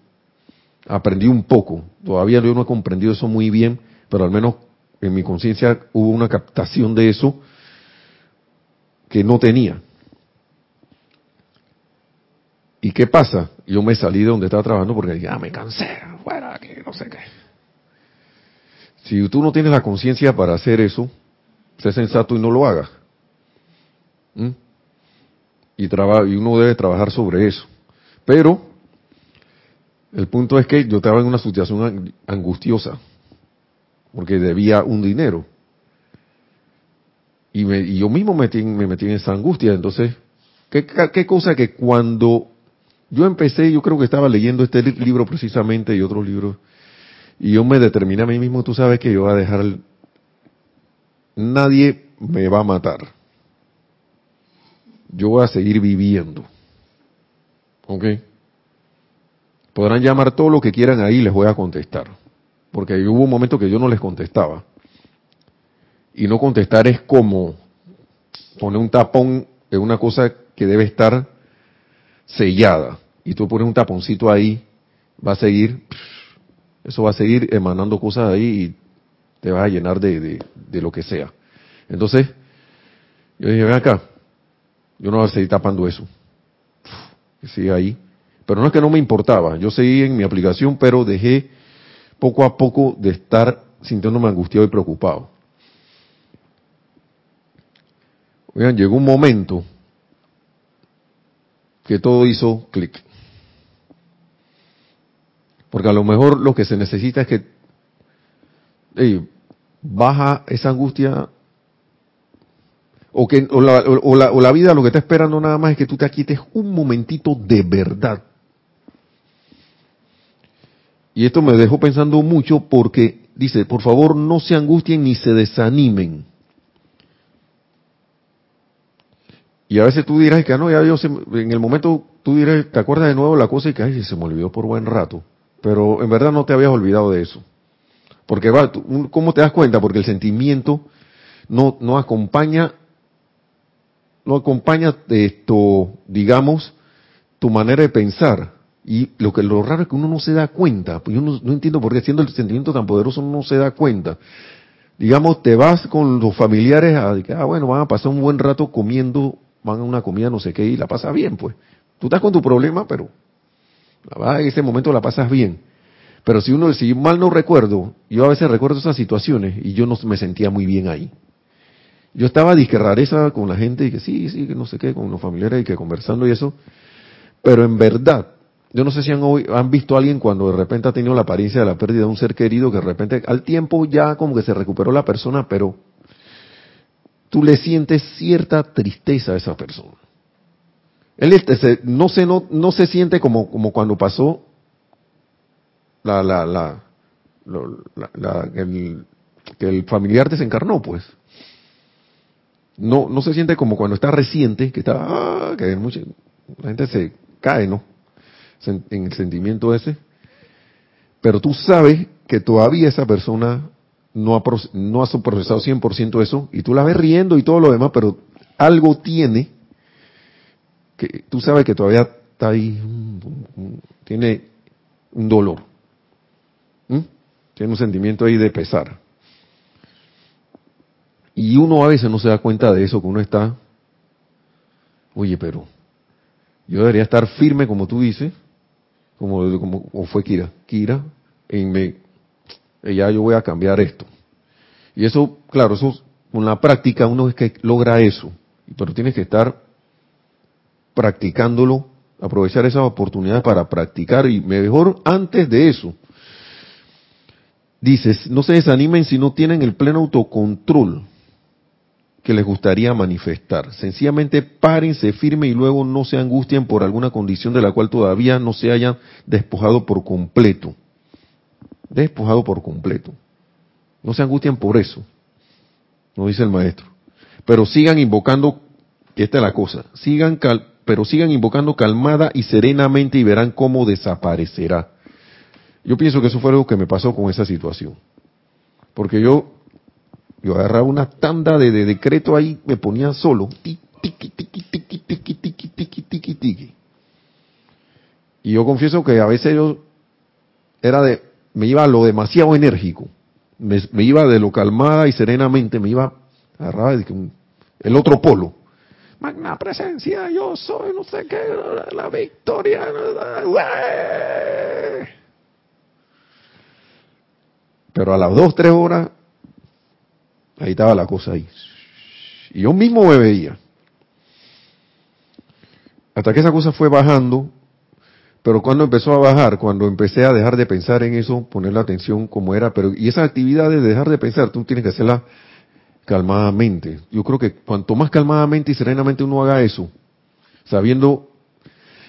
Aprendí un poco, todavía yo no he comprendido eso muy bien, pero al menos en mi conciencia hubo una captación de eso que no tenía. ¿Y qué pasa? Yo me salí de donde estaba trabajando porque ya me cansé, fuera, que no sé qué. Si tú no tienes la conciencia para hacer eso, sé sensato y no lo haga. ¿Mm? Y, y uno debe trabajar sobre eso. Pero el punto es que yo estaba en una situación angustiosa, porque debía un dinero. Y, me, y yo mismo metí, me metí en esa angustia, entonces ¿Qué, cosa que cuando yo empecé, yo creo que estaba leyendo este libro precisamente y otros libros, y yo me determiné a mí mismo, tú sabes que yo voy a dejar, nadie me va a matar. Yo voy a seguir viviendo. ¿Ok? Podrán llamar todo lo que quieran ahí, les voy a contestar. Porque hubo un momento que yo no les contestaba. Y no contestar es como poner un tapón en una cosa que debe estar sellada y tú pones un taponcito ahí, va a seguir, eso va a seguir emanando cosas ahí y te vas a llenar de, de, lo que sea. Entonces, yo dije, ven acá, yo no voy a seguir tapando eso. Siga ahí. Pero no es que no me importaba, yo seguí en mi aplicación, pero dejé poco a poco de estar sintiéndome angustiado y preocupado. Oigan, llegó un momento que todo hizo clic. Porque a lo mejor lo que se necesita es que baja esa angustia o que o la, o, la, vida lo que está esperando nada más es que tú te quites un momentito de verdad. Y esto me dejó pensando mucho porque dice, por favor no se angustien ni se desanimen. Y a veces tú dirás que ah, no, ya yo en el momento tú dirás, te acuerdas de nuevo la cosa y que ay, se me olvidó por buen rato. Pero en verdad no te habías olvidado de eso. Porque va, ¿cómo te das cuenta? Porque el sentimiento no, no acompaña, no acompaña esto, digamos, tu manera de pensar. Y lo que lo raro es que uno no se da cuenta. Pues yo no, no entiendo por qué siendo el sentimiento tan poderoso uno no se da cuenta. Digamos, te vas con los familiares a, ah, bueno, van a pasar un buen rato comiendo van a una comida no sé qué y la pasas bien, pues. Tú estás con tu problema, pero en ese momento la pasas bien. Pero si uno, si mal no recuerdo, yo a veces recuerdo esas situaciones y yo no me sentía muy bien ahí. Yo estaba disque rareza con la gente y que sí, sí, que no sé qué, con los familiares y que conversando y eso. Pero en verdad, yo no sé si han, han visto a alguien cuando de repente ha tenido la apariencia de la pérdida de un ser querido que de repente al tiempo ya como que se recuperó la persona, pero tú le sientes cierta tristeza a esa persona. Él este, no, se, no, no se siente como, como cuando pasó la, la, la, la el, que el familiar desencarnó, pues. No, no se siente como cuando está reciente, que está, ah, que mucha, la gente se cae, ¿no? En el sentimiento ese. Pero tú sabes que todavía esa persona no ha, no ha procesado 100% eso, y tú la ves riendo y todo lo demás, pero algo tiene que tú sabes que todavía está ahí, tiene un dolor, tiene un sentimiento ahí de pesar. Y uno a veces no se da cuenta de eso, que uno está, oye, pero yo debería estar firme como tú dices, como, como fue Kira, Kira, en me, ya yo voy a cambiar esto. Y eso, claro, eso con la práctica uno es que logra eso, pero tienes que estar practicándolo, aprovechar esas oportunidades para practicar y mejor antes de eso. Dices, no se desanimen si no tienen el pleno autocontrol que les gustaría manifestar. Sencillamente párense firme y luego no se angustien por alguna condición de la cual todavía no se hayan despojado por completo despojado por completo. No se angustien por eso, no dice el maestro. Pero sigan invocando, esta es la cosa, sigan pero sigan invocando calmada y serenamente y verán cómo desaparecerá. Yo pienso que eso fue algo que me pasó con esa situación. Porque yo, yo agarraba una tanda de, decreto ahí, me ponía solo. Y yo confieso que a veces yo era de, me iba a lo demasiado enérgico, me, iba de lo calmada y serenamente, me iba a el otro polo. Magna presencia, yo soy, no sé qué, la victoria. Pero a las dos, tres horas, ahí estaba la cosa ahí. Y yo mismo me veía. Hasta que esa cosa fue bajando pero cuando empezó a bajar, cuando empecé a dejar de pensar en eso, poner la atención como era, pero y esa actividad de dejar de pensar, tú tienes que hacerla calmadamente. Yo creo que cuanto más calmadamente y serenamente uno haga eso, sabiendo,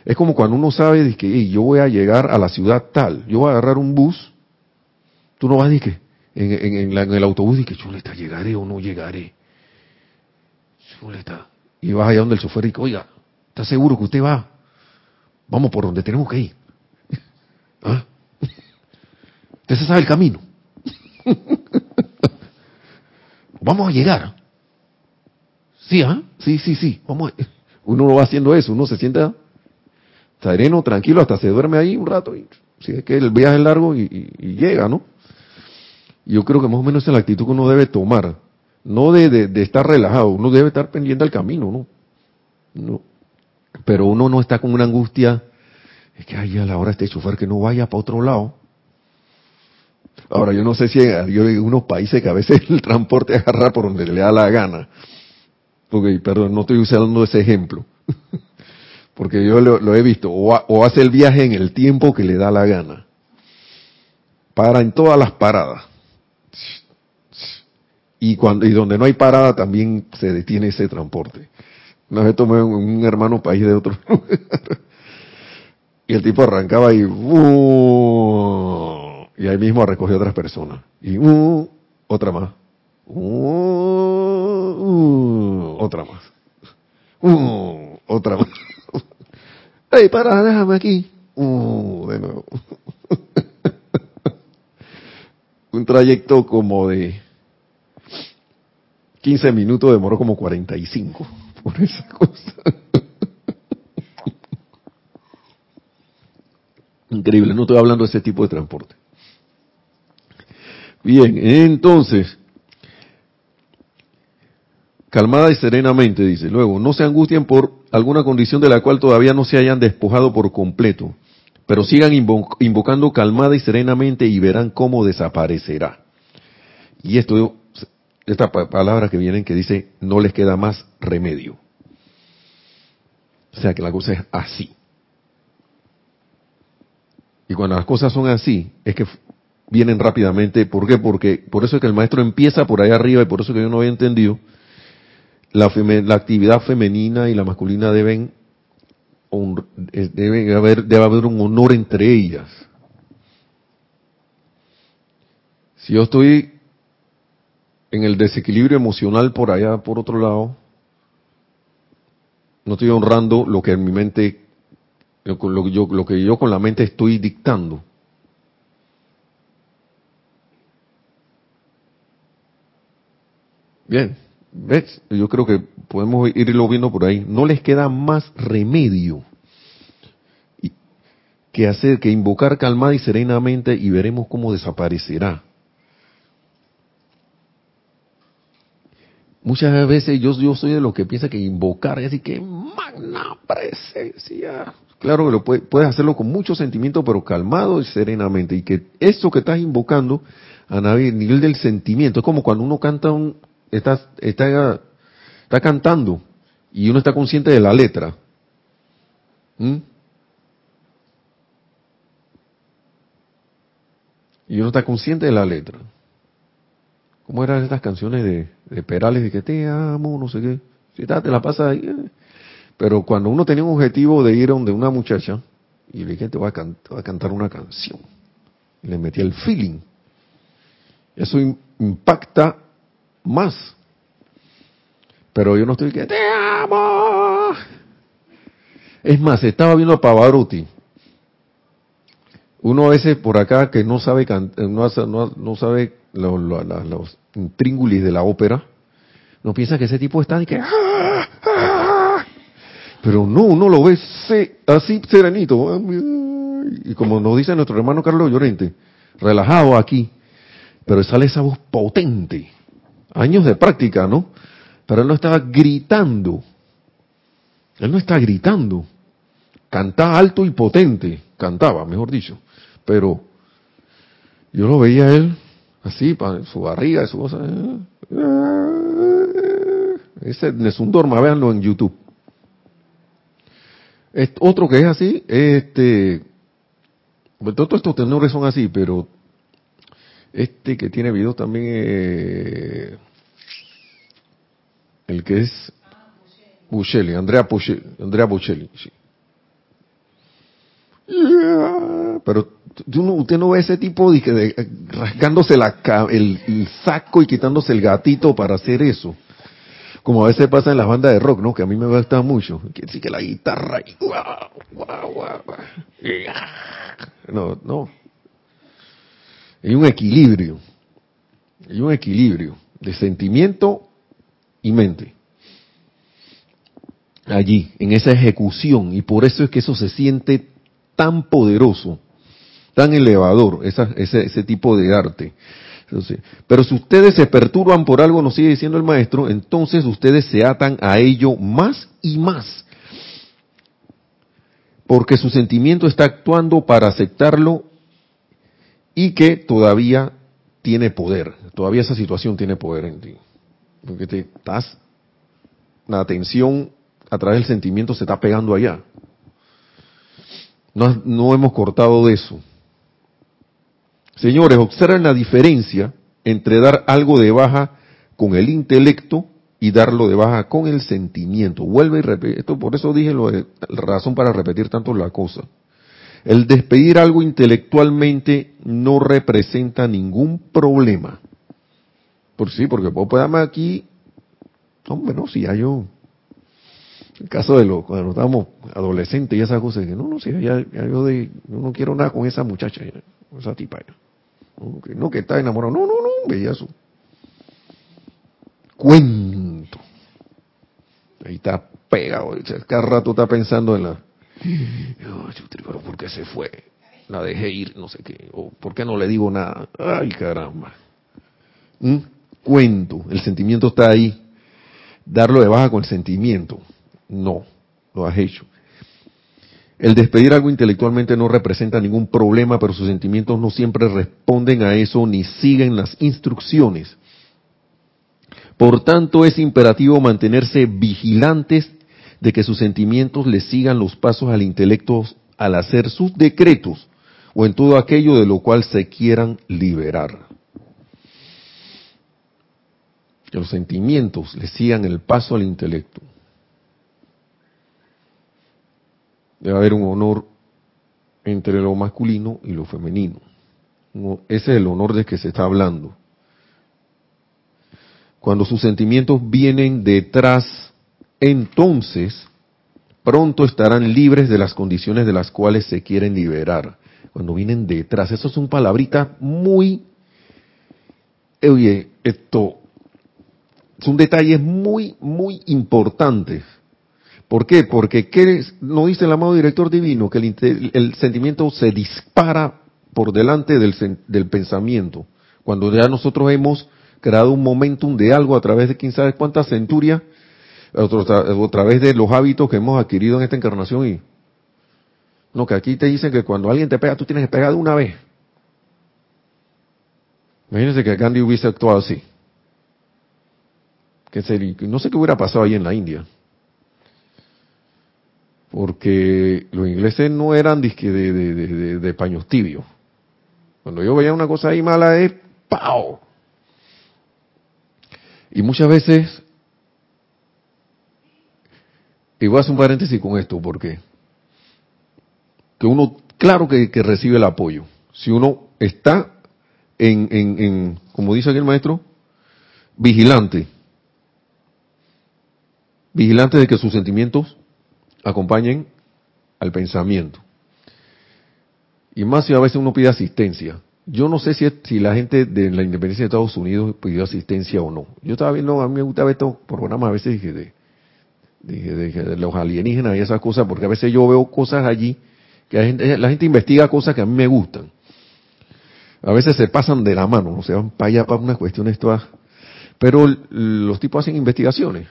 es como cuando uno sabe que yo voy a llegar a la ciudad tal, yo voy a agarrar un bus, tú no vas a que en, en, el autobús y que chuleta, llegaré o no llegaré. Chuleta. Y vas allá donde el chofer y dice, oiga, ¿está seguro que usted va? Vamos por donde tenemos que ir. ¿Ah? Usted se sabe el camino. Vamos a llegar. Sí, ¿ah? Sí, sí, sí. Vamos Uno no va haciendo eso, uno se sienta sereno, tranquilo, hasta se duerme ahí un rato. Y, si es que el viaje es largo y, llega, ¿no? Yo creo que más o menos es la actitud que uno debe tomar. No de, estar relajado, uno debe estar pendiente del camino, ¿no? no. Pero uno no está con una angustia, es que hay a la hora este chofer que no vaya para otro lado. Ahora, yo no sé si hay unos países que a veces el transporte agarra por donde le da la gana. Ok, perdón, no estoy usando ese ejemplo. Porque yo lo, he visto. O, hace el viaje en el tiempo que le da la gana. Para en todas las paradas. Y, cuando, y donde no hay parada también se detiene ese transporte. Una vez tomé un, hermano país de otro. y el tipo arrancaba y... Y ahí mismo recogió otras personas. Y uh, otra más. Uh, otra más. Uh, otra más. ¡Ey, para, déjame aquí! Uh, de nuevo. Un trayecto como de 15 minutos demoró como 45 por esa cosa. Increíble, no estoy hablando de ese tipo de transporte. Bien, entonces, calmada y serenamente, dice. Luego, no se angustien por alguna condición de la cual todavía no se hayan despojado por completo, pero sigan invocando calmada y serenamente y verán cómo desaparecerá. Y esto, esta palabra que vienen que dice, no les queda más remedio. O sea que la cosa es así. Y cuando las cosas son así, es que vienen rápidamente. ¿Por qué? Porque por eso es que el maestro empieza por ahí arriba y por eso que yo no había entendido. La, la actividad femenina y la masculina deben, debe haber, debe haber un honor entre ellas. Si yo estoy en el desequilibrio emocional por allá, por otro lado, no estoy honrando lo que en mi mente, lo yo, lo que yo con la mente estoy dictando. Bien, ¿ves? Yo creo que podemos irlo viendo por ahí. No les queda más remedio que hacer, que invocar calmada y serenamente y veremos cómo desaparecerá. Muchas veces yo, yo soy de los que piensa que invocar es decir que magna presencia. Claro que lo puedes hacerlo con mucho sentimiento, pero calmado y serenamente. Y que eso que estás invocando a nivel del sentimiento, es como cuando uno canta un, está, está, está cantando y uno está consciente de la letra. ¿Mm? Y uno está consciente de la letra. ¿Cómo eran estas canciones de, Perales de que te amo, no sé qué? Si te la pasa ahí. Eh. Pero cuando uno tenía un objetivo de ir a donde una muchacha y le dije, te voy a, a cantar una canción. Y le metí el feeling. Eso impacta más. Pero yo no estoy que te amo. Es más, estaba viendo a Pavarotti. Uno a veces por acá que no sabe no, no sabe los intríngulis de la ópera, no piensa que ese tipo está de que ah, ah". pero no, uno lo ve así serenito. Y como nos dice nuestro hermano Carlos Llorente, relajado aquí, pero sale esa voz potente años de práctica, ¿no? Pero él no estaba gritando. Él no está gritando. Cantaba alto y potente. Cantaba, mejor dicho. Pero yo lo veía a él así, su barriga, su cosa. Ese es un dorma, véanlo en YouTube. otro que es así, este, todos estos tenores son así, pero este que tiene video también, eh, el que es Buccelli, Andrea Buccelli, Andrea Buccelli, sí. Pero usted no ve ese tipo de, de rasgándose la, el, saco y quitándose el gatito para hacer eso. Como a veces pasa en las bandas de rock, ¿no? Que a mí me gusta mucho. Que sí que la guitarra y No, no. Hay un equilibrio. Hay un equilibrio de sentimiento y mente. Allí, en esa ejecución. Y por eso es que eso se siente tan poderoso, tan elevador, ese, ese tipo de arte. pero si ustedes se perturban por algo, nos sigue diciendo el maestro, entonces ustedes se atan a ello más y más. Porque su sentimiento está actuando para aceptarlo y que todavía tiene poder. Todavía esa situación tiene poder en ti. Porque te estás, la atención a través del sentimiento se está pegando allá. No, hemos cortado de eso. Señores, observen la diferencia entre dar algo de baja con el intelecto y darlo de baja con el sentimiento. Vuelve y repite. Esto, por eso dije lo de, la razón para repetir tanto la cosa. El despedir algo intelectualmente no representa ningún problema. Por sí, porque puedo ponerme aquí, hombre, no, si ya yo el caso de lo, cuando estábamos adolescentes y esas cosas, que no, no, si ya, yo, de, no quiero nada con esa muchacha, con esa tipa. No, que, está enamorado, no, no, no, su cuento. Ahí está pegado, cada rato está pensando en la, pero ¿por qué se fue? La dejé ir, no sé qué, o ¿por qué no le digo nada? Ay, caramba. ¿Mm? Cuento, el sentimiento está ahí. Darlo de baja con el sentimiento. No, lo has hecho. El despedir algo intelectualmente no representa ningún problema, pero sus sentimientos no siempre responden a eso ni siguen las instrucciones. Por tanto, es imperativo mantenerse vigilantes de que sus sentimientos le sigan los pasos al intelecto al hacer sus decretos o en todo aquello de lo cual se quieran liberar. Que los sentimientos le sigan el paso al intelecto. Debe haber un honor entre lo masculino y lo femenino. Ese es el honor de que se está hablando. Cuando sus sentimientos vienen detrás, entonces pronto estarán libres de las condiciones de las cuales se quieren liberar. Cuando vienen detrás, eso son palabritas muy, oye, esto, son detalles muy, muy importantes ¿Por qué? Porque ¿qué no dice el amado director divino? Que el, sentimiento se dispara por delante del, pensamiento. Cuando ya nosotros hemos creado un momentum de algo a través de quién sabe cuántas centurias, a través de los hábitos que hemos adquirido en esta encarnación y no, que aquí te dicen que cuando alguien te pega, tú tienes que pegar de una vez. Imagínense que Gandhi hubiese actuado así. Que no sé qué hubiera pasado ahí en la India porque los ingleses no eran disque de, de, de, paños tibios. Cuando yo veía una cosa ahí mala es ¡pau! Y muchas veces, y voy a hacer un paréntesis con esto, porque que uno, claro que, recibe el apoyo. Si uno está en, en, en, como dice aquí el maestro, vigilante, vigilante de que sus sentimientos acompañen al pensamiento. Y más si a veces uno pide asistencia. Yo no sé si, si la gente de la independencia de Estados Unidos pidió asistencia o no. Yo estaba viendo, a mí me gusta ver estos programas a veces dije de, de, los alienígenas y esas cosas, porque a veces yo veo cosas allí que la gente, la gente investiga cosas que a mí me gustan. A veces se pasan de la mano, o se van para allá para unas cuestiones todas. Pero los tipos hacen investigaciones.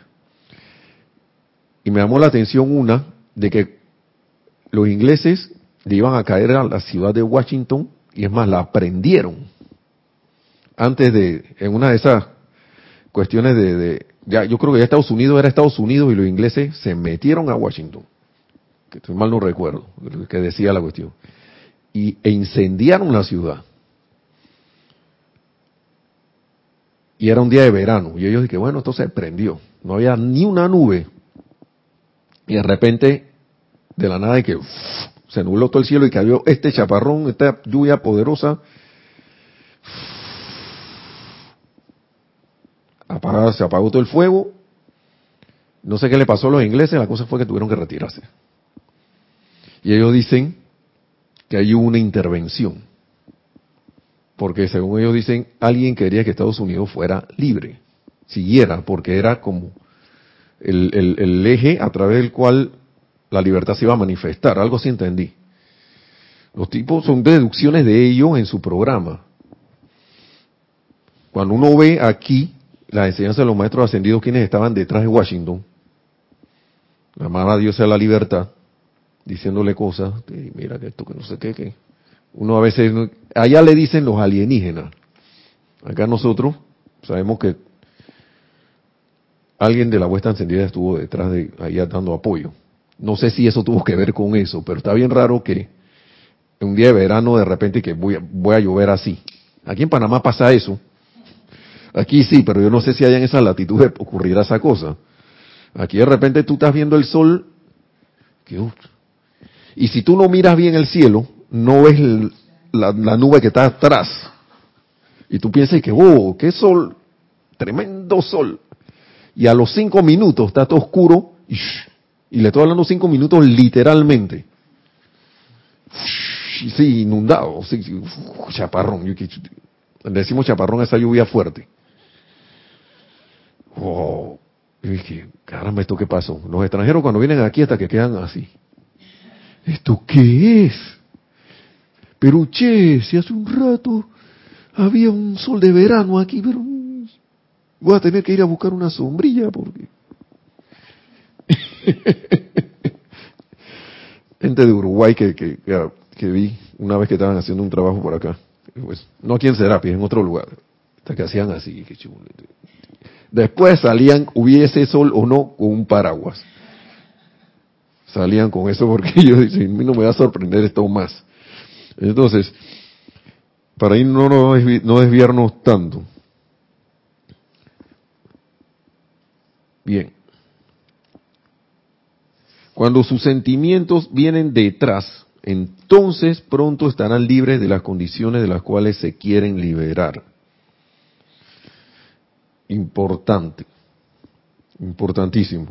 Y me llamó la atención una de que los ingleses le iban a caer a la ciudad de Washington y es más, la prendieron. Antes de, en una de esas cuestiones de, ya, yo creo que ya Estados Unidos era Estados Unidos y los ingleses se metieron a Washington. Que mal no recuerdo, lo que decía la cuestión. Y, incendiaron la ciudad. Y era un día de verano. Y ellos dijeron, bueno, esto se prendió. No había ni una nube Y de repente, de la nada, de que se nubló todo el cielo y cayó este chaparrón, esta lluvia poderosa. Se apagó todo el fuego. No sé qué le pasó a los ingleses, la cosa fue que tuvieron que retirarse. Y ellos dicen que hay una intervención. Porque según ellos dicen, alguien quería que Estados Unidos fuera libre, siguiera, porque era como el, el eje a través del cual la libertad se iba a manifestar, algo así entendí. Los tipos son deducciones de ellos en su programa. Cuando uno ve aquí la enseñanza de los maestros ascendidos, quienes estaban detrás de Washington, la amada Dios sea la libertad, diciéndole cosas, mira que esto, que no sé qué, que uno a veces, allá le dicen los alienígenas, acá nosotros sabemos que alguien de la vuestra encendida estuvo detrás de allá dando apoyo. No sé si eso tuvo que ver con eso, pero está bien raro que un día de verano de repente que voy a, voy a llover así. Aquí en Panamá pasa eso. Aquí sí, pero yo no sé si hay en esa latitud de ocurrir esa cosa. Aquí de repente tú estás viendo el sol y si tú no miras bien el cielo, no ves la, nube que está atrás. Y tú piensas que, oh, qué sol, tremendo sol. Y a los cinco minutos está todo oscuro y le estoy hablando cinco minutos literalmente. Sí, inundado, chaparrón. Le decimos chaparrón a esa lluvia fuerte. Oh, y dije, caramba, ¿esto qué pasó? Los extranjeros cuando vienen aquí hasta que quedan así. ¿Esto qué es? Pero che, si hace un rato había un sol de verano aquí, pero voy a tener que ir a buscar una sombrilla porque Gente de Uruguay que, que, que, vi una vez que estaban haciendo un trabajo por acá. Pues, no aquí en Serapis, en otro lugar. Hasta que hacían así. Después salían, hubiese sol o no, con un paraguas. Salían con eso porque yo dije, a mí no me va a sorprender esto más. Entonces, para ir no, no desviarnos tanto. Bien. Cuando sus sentimientos vienen detrás, entonces pronto estarán libres de las condiciones de las cuales se quieren liberar. Importante, importantísimo.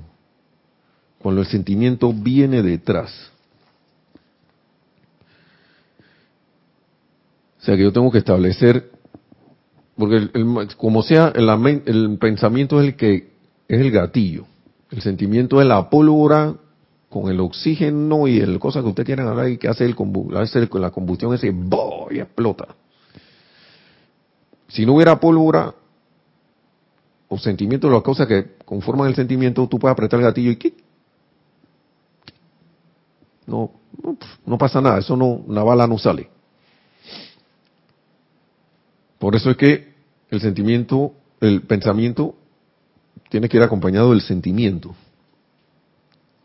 Cuando el sentimiento viene detrás. O sea que yo tengo que establecer, porque como sea, el, pensamiento es el que es el gatillo, el sentimiento es la pólvora con el oxígeno y el cosa que usted quiera hablar y que hace, el, la combustión ese y explota. Si no hubiera pólvora o sentimiento, las cosas que conforman el sentimiento, tú puedes apretar el gatillo y no, no, pasa nada, eso no, una bala no sale. Por eso es que el sentimiento, el pensamiento tiene que ir acompañado del sentimiento.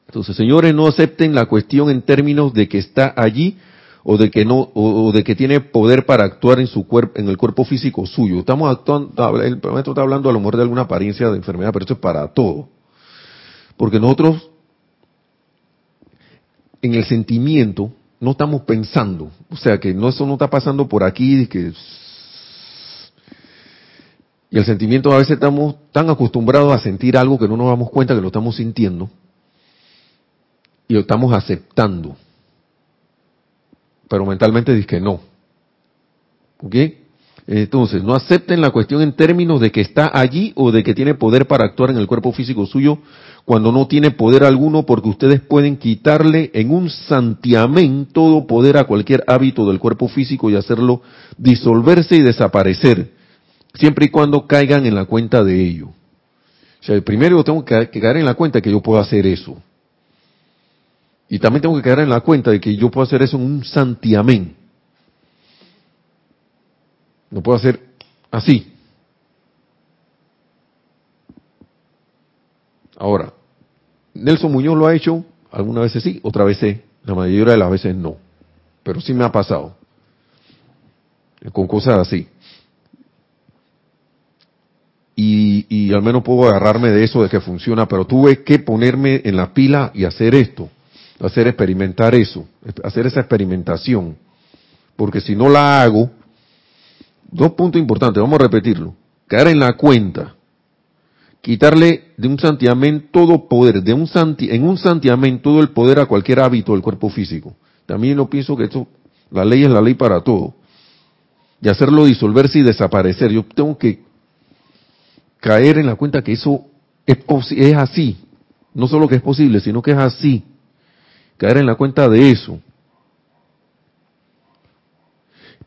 Entonces, señores, no acepten la cuestión en términos de que está allí o de que no o, de que tiene poder para actuar en su cuerpo en el cuerpo físico suyo. Estamos actuando el maestro está hablando a lo mejor de alguna apariencia de enfermedad, pero eso es para todo. Porque nosotros en el sentimiento no estamos pensando, o sea, que no eso no está pasando por aquí que y el sentimiento a veces estamos tan acostumbrados a sentir algo que no nos damos cuenta que lo estamos sintiendo y lo estamos aceptando. Pero mentalmente dice que no. ¿Ok? Entonces, no acepten la cuestión en términos de que está allí o de que tiene poder para actuar en el cuerpo físico suyo cuando no tiene poder alguno porque ustedes pueden quitarle en un santiamén todo poder a cualquier hábito del cuerpo físico y hacerlo disolverse y desaparecer, siempre y cuando caigan en la cuenta de ello. O sea, primero tengo que caer en la cuenta que yo puedo hacer eso. Y también tengo que quedar en la cuenta de que yo puedo hacer eso en un santiamén. No puedo hacer así. Ahora, Nelson Muñoz lo ha hecho, algunas veces sí, otras veces, la mayoría de las veces no. Pero sí me ha pasado. Con cosas así. Y, y, al menos puedo agarrarme de eso, de que funciona, pero tuve que ponerme en la pila y hacer esto, hacer experimentar eso, hacer esa experimentación, porque si no la hago, dos puntos importantes, vamos a repetirlo, caer en la cuenta, quitarle de un santiamén todo poder, de un santi, en un santiamén todo el poder a cualquier hábito del cuerpo físico. También no pienso que esto, la ley es la ley para todo. Y hacerlo disolverse y desaparecer. Yo tengo que caer en la cuenta que eso es, es así. No solo que es posible, sino que es así. Caer en la cuenta de eso.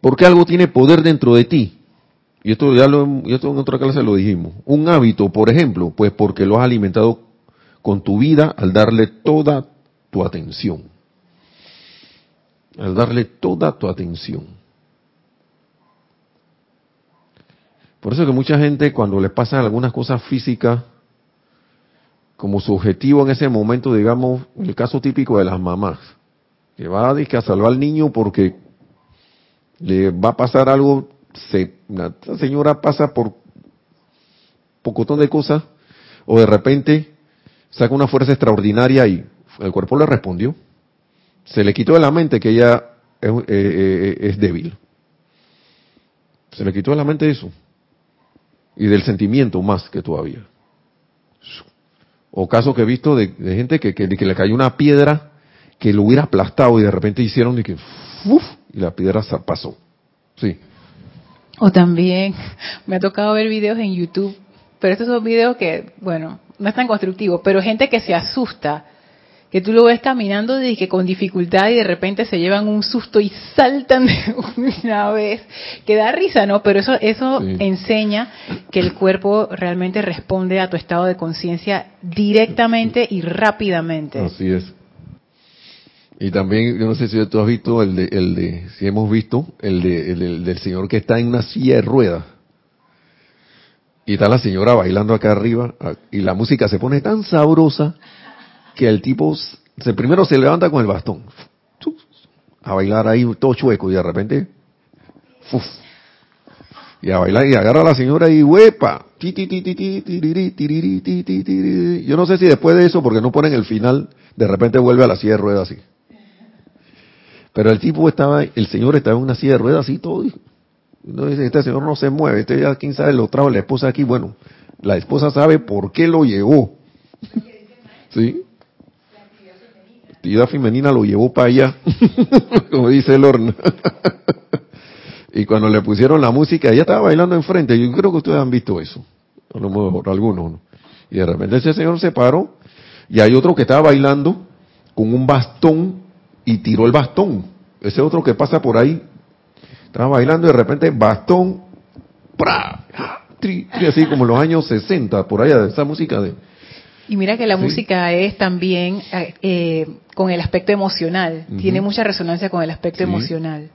Porque algo tiene poder dentro de ti. Y esto ya lo, esto en otra clase lo dijimos. Un hábito, por ejemplo, pues porque lo has alimentado con tu vida al darle toda tu atención. Al darle toda tu atención. Por eso que mucha gente cuando le pasan algunas cosas físicas, como su objetivo en ese momento, digamos, el caso típico de las mamás, que va a, a salvar al niño porque le va a pasar algo, se, la señora pasa por pocotón de cosas, o de repente saca una fuerza extraordinaria y el cuerpo le respondió. Se le quitó de la mente que ella es, eh, eh, es débil. Se le quitó de la mente eso y del sentimiento más que todavía. O caso que he visto de, gente que, que, le cayó una piedra que lo hubiera aplastado y de repente hicieron y que y la piedra pasó. Sí.
O también me ha tocado ver videos en YouTube, pero estos son videos que, bueno, no es tan constructivo, pero gente que se asusta que tú lo ves caminando y que con dificultad y de repente se llevan un susto y saltan de una vez, que da risa, ¿no? Pero eso, eso enseña que el cuerpo realmente responde a tu estado de conciencia directamente y rápidamente.
Así es. Y también, yo no sé si tú has visto el de, el de si hemos visto, el, de, el, del señor que está en una silla de ruedas. Y está la señora bailando acá arriba, ah, y la música se pone tan sabrosa que el tipo se, primero se levanta con el bastón a bailar ahí todo chueco y de repente y a bailar y agarra a la señora y huepa yo no sé si después de eso porque no ponen el final de repente vuelve a la silla de ruedas así. Pero el tipo estaba el señor estaba en una silla de ruedas así todo no dice este señor no se mueve este ya quién sabe lo trajo la esposa aquí bueno la esposa sabe por qué lo llevó. Sí actividad femenina lo llevó para allá, como dice el horno. y cuando le pusieron la música, ella estaba bailando enfrente. Yo creo que ustedes han visto eso. A lo mejor algunos. Y de repente ese señor se paró y hay otro que estaba bailando con un bastón y tiró el bastón. Ese otro que pasa por ahí estaba bailando y de repente bastón, así como en los años 60, por allá, esa música de,
y mira que la música es también eh, eh, con el aspecto emocional, tiene mucha resonancia con el aspecto emocional.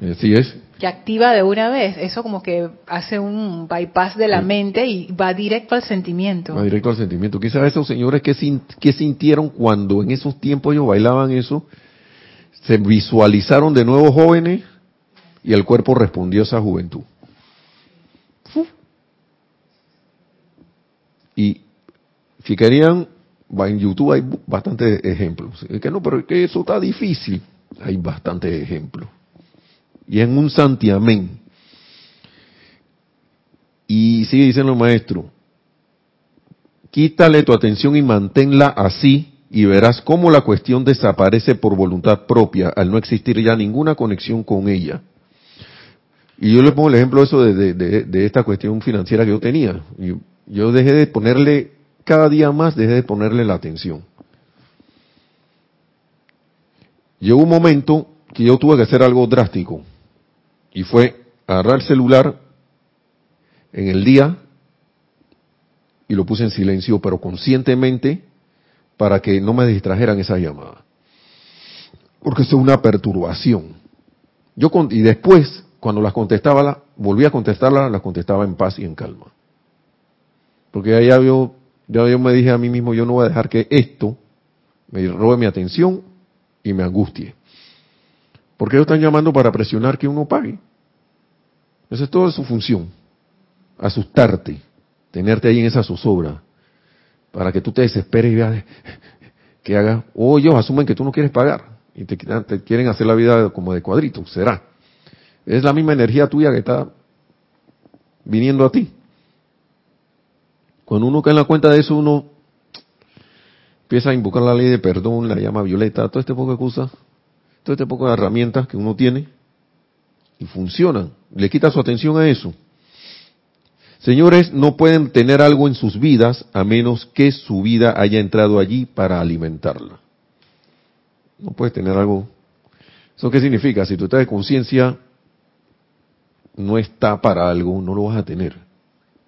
Así es.
Que activa de una vez, eso como que hace un bypass de la mente y va directo al sentimiento.
Va directo al sentimiento. Quizás esos señores que, que sintieron cuando en esos tiempos ellos bailaban eso, se visualizaron de nuevo jóvenes y el cuerpo respondió a esa juventud. Y si querían, en YouTube hay bastantes ejemplos. Es que no, pero es que eso está difícil. Hay bastantes ejemplos. Y en un santiamén. Y sigue diciendo el maestro, quítale tu atención y manténla así y verás cómo la cuestión desaparece por voluntad propia al no existir ya ninguna conexión con ella. Y yo le pongo el ejemplo eso de, de, esta cuestión financiera que yo tenía. Yo dejé de ponerle cada día más dejé de ponerle la atención. Llegó un momento que yo tuve que hacer algo drástico y fue agarrar el celular en el día y lo puse en silencio, pero conscientemente para que no me distrajeran esas llamadas. Porque eso es una perturbación. Yo y después, cuando las contestaba, volví a contestarlas, las contestaba en paz y en calma. Porque ahí había yo, me dije a mí mismo, yo no voy a dejar que esto me robe mi atención y me angustie. Porque ellos están llamando para presionar que uno pague. Esa es toda su función. Asustarte. tenerte ahí en esa zozobra, para que tú te desesperes y veas que haga, o ellos asumen que tú no quieres pagar y te, te quieren hacer la vida como de cuadrito, será. Es la misma energía tuya que está viniendo a ti. Cuando uno cae en la cuenta de eso, uno empieza a invocar la ley de perdón, la llama violeta, todo este poco de cosas, todo este poco de herramientas que uno tiene y funcionan. Le quita su atención a eso. Señores, no pueden tener algo en sus vidas a menos que su vida haya entrado allí para alimentarla. No puedes tener algo. ¿Eso qué significa? Si tu de conciencia no está para algo, no lo vas a tener.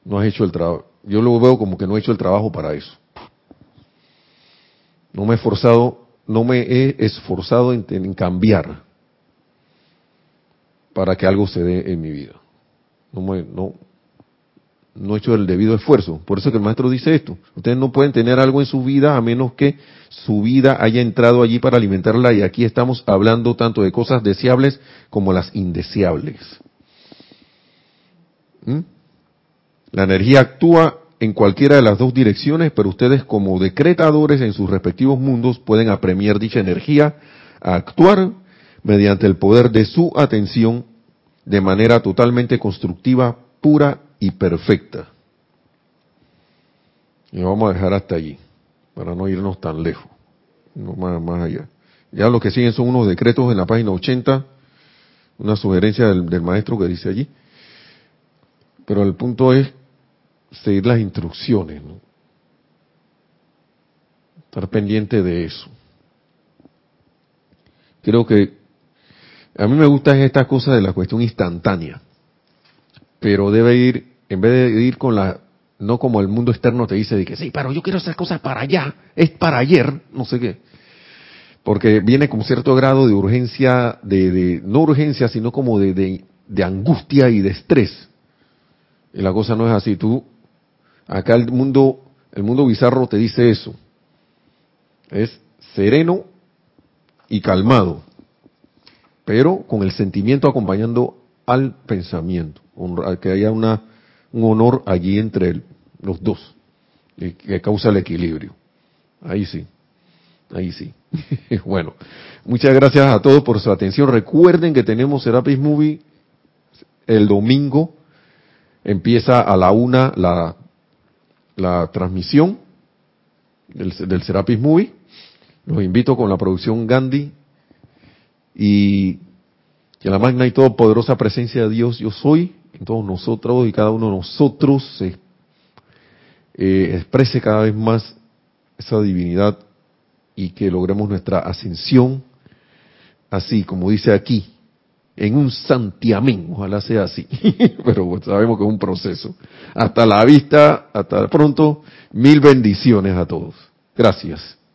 No has hecho el trabajo. Yo lo veo como que no he hecho el trabajo para eso. No me he esforzado, no me he esforzado en, cambiar para que algo se dé en mi vida. No, me, no, no he hecho el debido esfuerzo. Por eso que el maestro dice esto. Ustedes no pueden tener algo en su vida a menos que su vida haya entrado allí para alimentarla y aquí estamos hablando tanto de cosas deseables como las indeseables. ¿Mm? La energía actúa en cualquiera de las dos direcciones, pero ustedes como decretadores en sus respectivos mundos pueden apremiar dicha energía a actuar mediante el poder de su atención de manera totalmente constructiva, pura y perfecta. Y vamos a dejar hasta allí, para no irnos tan lejos, no más, más allá. Ya lo que siguen son unos decretos en la página 80, una sugerencia del, del maestro que dice allí. Pero el punto es seguir las instrucciones, estar pendiente de eso. Creo que a mí me gusta esta cosa de la cuestión instantánea, pero debe ir, en vez de ir con la, no como el mundo externo te dice de que sí, pero yo quiero hacer cosas para allá, es para ayer, no sé qué, porque viene con cierto grado de urgencia, de, de no urgencia, sino como de, de, de angustia y de estrés. Y la cosa no es así, tú, acá el mundo, el mundo bizarro te dice eso, es sereno y calmado pero con el sentimiento acompañando al pensamiento, que haya una, un honor allí entre los dos, que causa el equilibrio. Ahí sí, ahí sí. bueno, muchas gracias a todos por su atención. Recuerden que tenemos Serapis Movie el domingo, empieza a la una la, la transmisión del, del Serapis Movie. Los invito con la producción Gandhi y que la magna y todopoderosa presencia de Dios yo soy en todos nosotros y cada uno de nosotros se eh, exprese cada vez más esa divinidad y que logremos nuestra ascensión así como dice aquí en un santiamén, ojalá sea así, pero sabemos que es un proceso. Hasta la vista, hasta pronto, mil bendiciones a todos. Gracias.